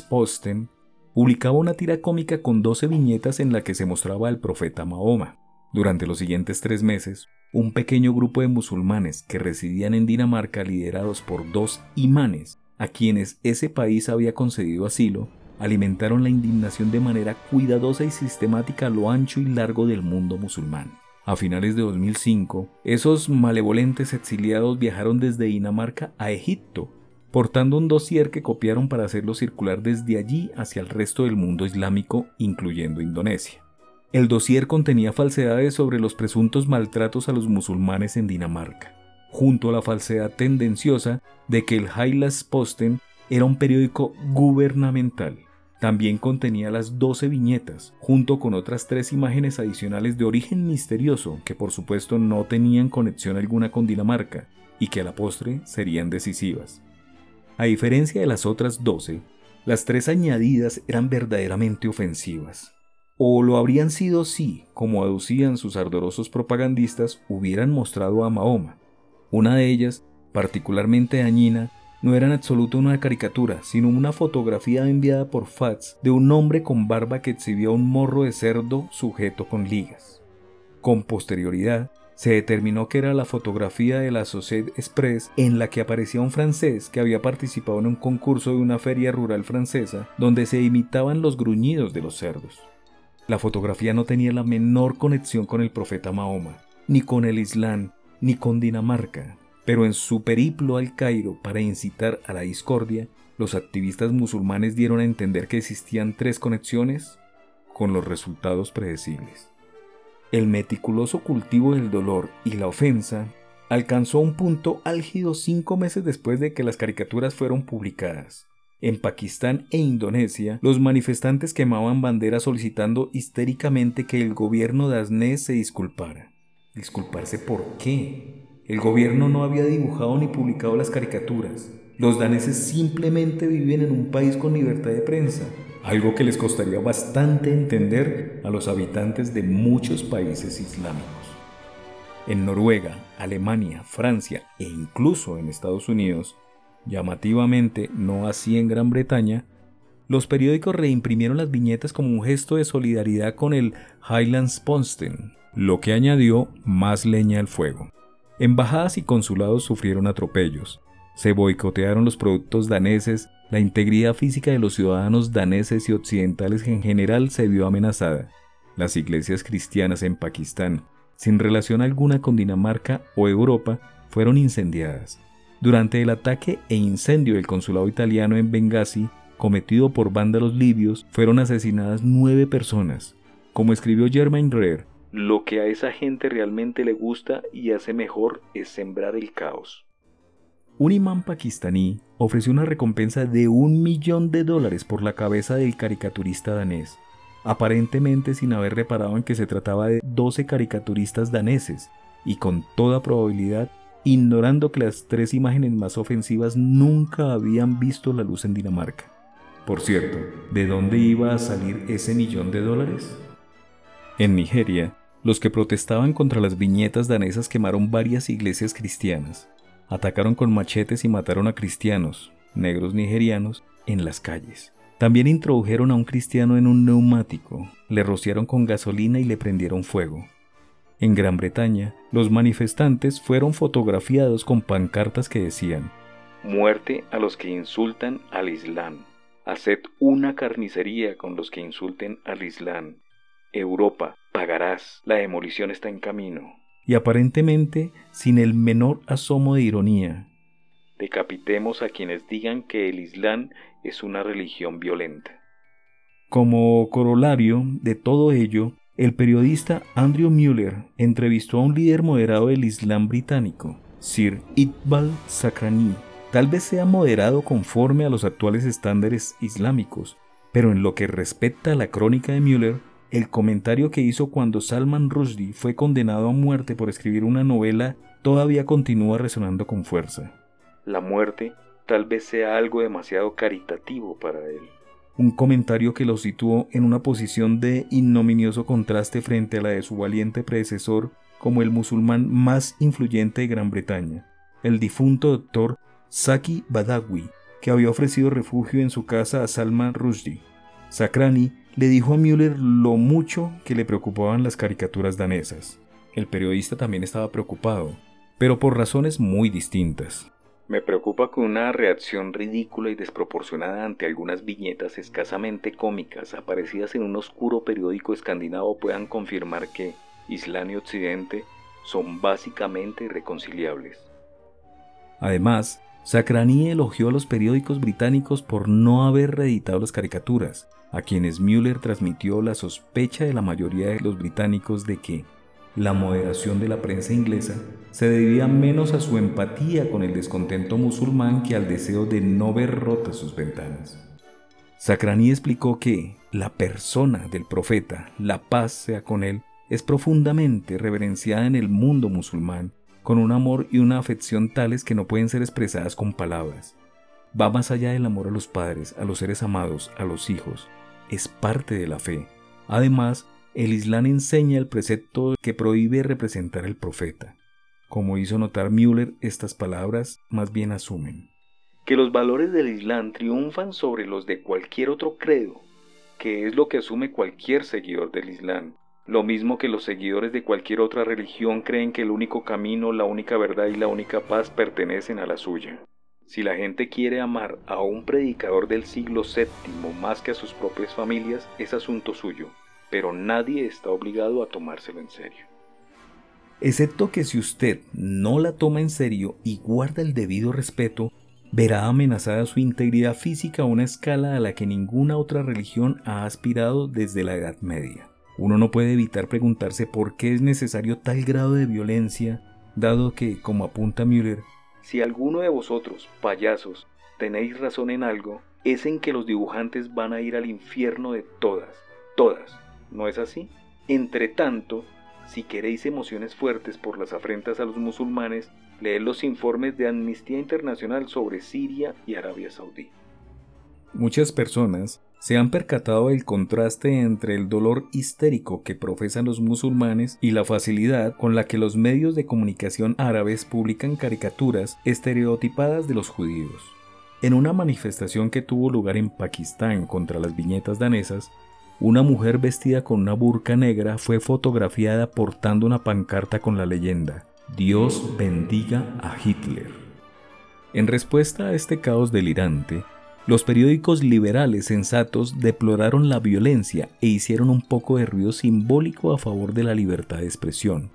[SPEAKER 2] Posten publicaba una tira cómica con 12 viñetas en la que se mostraba al profeta Mahoma. Durante los siguientes tres meses, un pequeño grupo de musulmanes que residían en Dinamarca liderados por dos imanes, a quienes ese país había concedido asilo, alimentaron la indignación de manera cuidadosa y sistemática a lo ancho y largo del mundo musulmán. A finales de 2005, esos malevolentes exiliados viajaron desde Dinamarca a Egipto portando un dossier que copiaron para hacerlo circular desde allí hacia el resto del mundo islámico, incluyendo Indonesia. El dossier contenía falsedades sobre los presuntos maltratos a los musulmanes en Dinamarca, junto a la falsedad tendenciosa de que el Posten era un periódico gubernamental. También contenía las 12 viñetas, junto con otras tres imágenes adicionales de origen misterioso que por supuesto no tenían conexión alguna con Dinamarca y que a la postre serían decisivas. A diferencia de las otras doce, las tres añadidas eran verdaderamente ofensivas. O lo habrían sido si, como aducían sus ardorosos propagandistas, hubieran mostrado a Mahoma. Una de ellas, particularmente dañina, no era en absoluto una caricatura, sino una fotografía enviada por Fats de un hombre con barba que exhibía un morro de cerdo sujeto con ligas. Con posterioridad, se determinó que era la fotografía de la Société Express en la que aparecía un francés que había participado en un concurso de una feria rural francesa donde se imitaban los gruñidos de los cerdos. La fotografía no tenía la menor conexión con el profeta Mahoma, ni con el Islam, ni con Dinamarca, pero en su periplo al Cairo para incitar a la discordia, los activistas musulmanes dieron a entender que existían tres conexiones con los resultados predecibles. El meticuloso cultivo del dolor y la ofensa alcanzó un punto álgido cinco meses después de que las caricaturas fueron publicadas. En Pakistán e Indonesia, los manifestantes quemaban banderas solicitando histéricamente que el gobierno de Asnés se disculpara. ¿Disculparse por qué? El gobierno no había dibujado ni publicado las caricaturas. los daneses simplemente viven en un país con libertad de prensa, algo que les costaría bastante entender a los habitantes de muchos países islámicos. En Noruega, Alemania, Francia e incluso en Estados Unidos, llamativamente no así en Gran Bretaña, los periódicos reimprimieron las viñetas como un gesto de solidaridad con el Highlands Posten, lo que añadió más leña al fuego. Embajadas y consulados sufrieron atropellos, se boicotearon los productos daneses, la integridad física de los ciudadanos daneses y occidentales en general se vio amenazada. Las iglesias cristianas en Pakistán, sin relación alguna con Dinamarca o Europa, fueron incendiadas. Durante el ataque e incendio del consulado italiano en Benghazi, cometido por vándalos libios, fueron asesinadas nueve personas. Como escribió Germain Reer,
[SPEAKER 1] lo que a esa gente realmente le gusta y hace mejor es sembrar el caos.
[SPEAKER 2] Un imán pakistaní ofreció una recompensa de un millón de dólares por la cabeza del caricaturista danés, aparentemente sin haber reparado en que se trataba de 12 caricaturistas daneses, y con toda probabilidad ignorando que las tres imágenes más ofensivas nunca habían visto la luz en Dinamarca. Por cierto, ¿de dónde iba a salir ese millón de dólares? En Nigeria, los que protestaban contra las viñetas danesas quemaron varias iglesias cristianas, atacaron con machetes y mataron a cristianos, negros nigerianos, en las calles. También introdujeron a un cristiano en un neumático, le rociaron con gasolina y le prendieron fuego. En Gran Bretaña, los manifestantes fueron fotografiados con pancartas que decían,
[SPEAKER 1] Muerte a los que insultan al Islam. Haced una carnicería con los que insulten al Islam. Europa, pagarás. La demolición está en camino
[SPEAKER 2] y aparentemente sin el menor asomo de ironía.
[SPEAKER 1] Decapitemos a quienes digan que el Islam es una religión violenta.
[SPEAKER 2] Como corolario de todo ello, el periodista Andrew Mueller entrevistó a un líder moderado del Islam británico, Sir Iqbal Sakrani. Tal vez sea moderado conforme a los actuales estándares islámicos, pero en lo que respecta a la crónica de Mueller, el comentario que hizo cuando Salman Rushdie fue condenado a muerte por escribir una novela todavía continúa resonando con fuerza.
[SPEAKER 1] La muerte tal vez sea algo demasiado caritativo para él.
[SPEAKER 2] Un comentario que lo situó en una posición de ignominioso contraste frente a la de su valiente predecesor como el musulmán más influyente de Gran Bretaña, el difunto doctor Saki Badawi, que había ofrecido refugio en su casa a Salman Rushdie. Sakrani le dijo a Müller lo mucho que le preocupaban las caricaturas danesas. El periodista también estaba preocupado, pero por razones muy distintas.
[SPEAKER 1] Me preocupa que una reacción ridícula y desproporcionada ante algunas viñetas escasamente cómicas aparecidas en un oscuro periódico escandinavo puedan confirmar que Islam y Occidente son básicamente irreconciliables.
[SPEAKER 2] Además, Sacrani elogió a los periódicos británicos por no haber reeditado las caricaturas, a quienes Müller transmitió la sospecha de la mayoría de los británicos de que la moderación de la prensa inglesa se debía menos a su empatía con el descontento musulmán que al deseo de no ver rotas sus ventanas. Sacrani explicó que la persona del profeta, la paz sea con él, es profundamente reverenciada en el mundo musulmán, con un amor y una afección tales que no pueden ser expresadas con palabras. Va más allá del amor a los padres, a los seres amados, a los hijos, es parte de la fe. Además, el Islam enseña el precepto que prohíbe representar al profeta. Como hizo notar Müller, estas palabras más bien asumen
[SPEAKER 1] que los valores del Islam triunfan sobre los de cualquier otro credo, que es lo que asume cualquier seguidor del Islam. Lo mismo que los seguidores de cualquier otra religión creen que el único camino, la única verdad y la única paz pertenecen a la suya. Si la gente quiere amar a un predicador del siglo VII más que a sus propias familias, es asunto suyo, pero nadie está obligado a tomárselo en serio.
[SPEAKER 2] Excepto que si usted no la toma en serio y guarda el debido respeto, verá amenazada su integridad física a una escala a la que ninguna otra religión ha aspirado desde la Edad Media. Uno no puede evitar preguntarse por qué es necesario tal grado de violencia, dado que, como apunta Müller,
[SPEAKER 1] si alguno de vosotros, payasos, tenéis razón en algo, es en que los dibujantes van a ir al infierno de todas, todas. ¿No es así? Entre tanto, si queréis emociones fuertes por las afrentas a los musulmanes,
[SPEAKER 3] Leer los informes de Amnistía Internacional sobre Siria y Arabia Saudí.
[SPEAKER 2] Muchas personas se han percatado del contraste entre el dolor histérico que profesan los musulmanes y la facilidad con la que los medios de comunicación árabes publican caricaturas estereotipadas de los judíos. En una manifestación que tuvo lugar en Pakistán contra las viñetas danesas, una mujer vestida con una burka negra fue fotografiada portando una pancarta con la leyenda Dios bendiga a Hitler. En respuesta a este caos delirante, los periódicos liberales sensatos deploraron la violencia e hicieron un poco de ruido simbólico a favor de la libertad de expresión,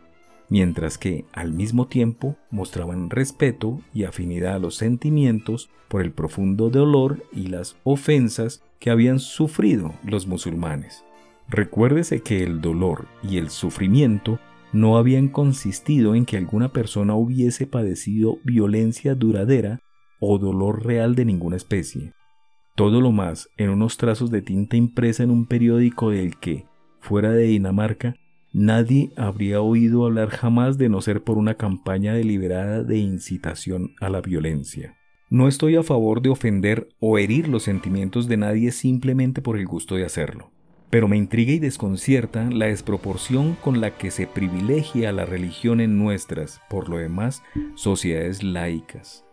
[SPEAKER 2] mientras que, al mismo tiempo, mostraban respeto y afinidad a los sentimientos por el profundo dolor y las ofensas que habían sufrido los musulmanes. Recuérdese que el dolor y el sufrimiento no habían consistido en que alguna persona hubiese padecido violencia duradera o dolor real de ninguna especie. Todo lo más en unos trazos de tinta impresa en un periódico del que, fuera de Dinamarca, nadie habría oído hablar jamás de no ser por una campaña deliberada de incitación a la violencia. No estoy a favor de ofender o herir los sentimientos de nadie simplemente por el gusto de hacerlo, pero me intriga y desconcierta la desproporción con la que se privilegia la religión en nuestras, por lo demás, sociedades laicas.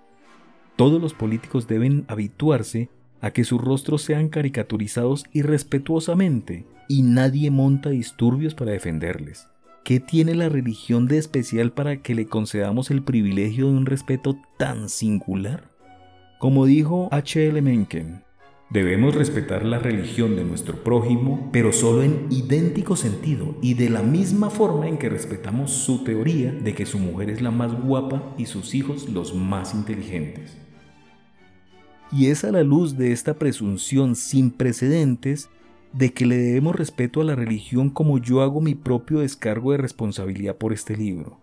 [SPEAKER 2] Todos los políticos deben habituarse a que sus rostros sean caricaturizados irrespetuosamente y nadie monta disturbios para defenderles. ¿Qué tiene la religión de especial para que le concedamos el privilegio de un respeto tan singular? Como dijo H. L. Mencken, debemos respetar la religión de nuestro prójimo, pero solo en idéntico sentido y de la misma forma en que respetamos su teoría de que su mujer es la más guapa y sus hijos los más inteligentes. Y es a la luz de esta presunción sin precedentes de que le debemos respeto a la religión como yo hago mi propio descargo de responsabilidad por este libro.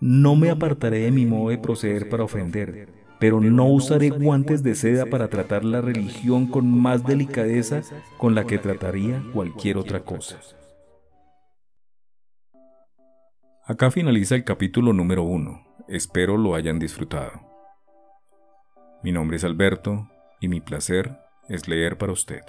[SPEAKER 2] No me apartaré de mi modo de proceder para ofender, pero no usaré guantes de seda para tratar la religión con más delicadeza con la que trataría cualquier otra cosa. Acá finaliza el capítulo número uno. Espero lo hayan disfrutado. Mi nombre es Alberto y mi placer es leer para usted.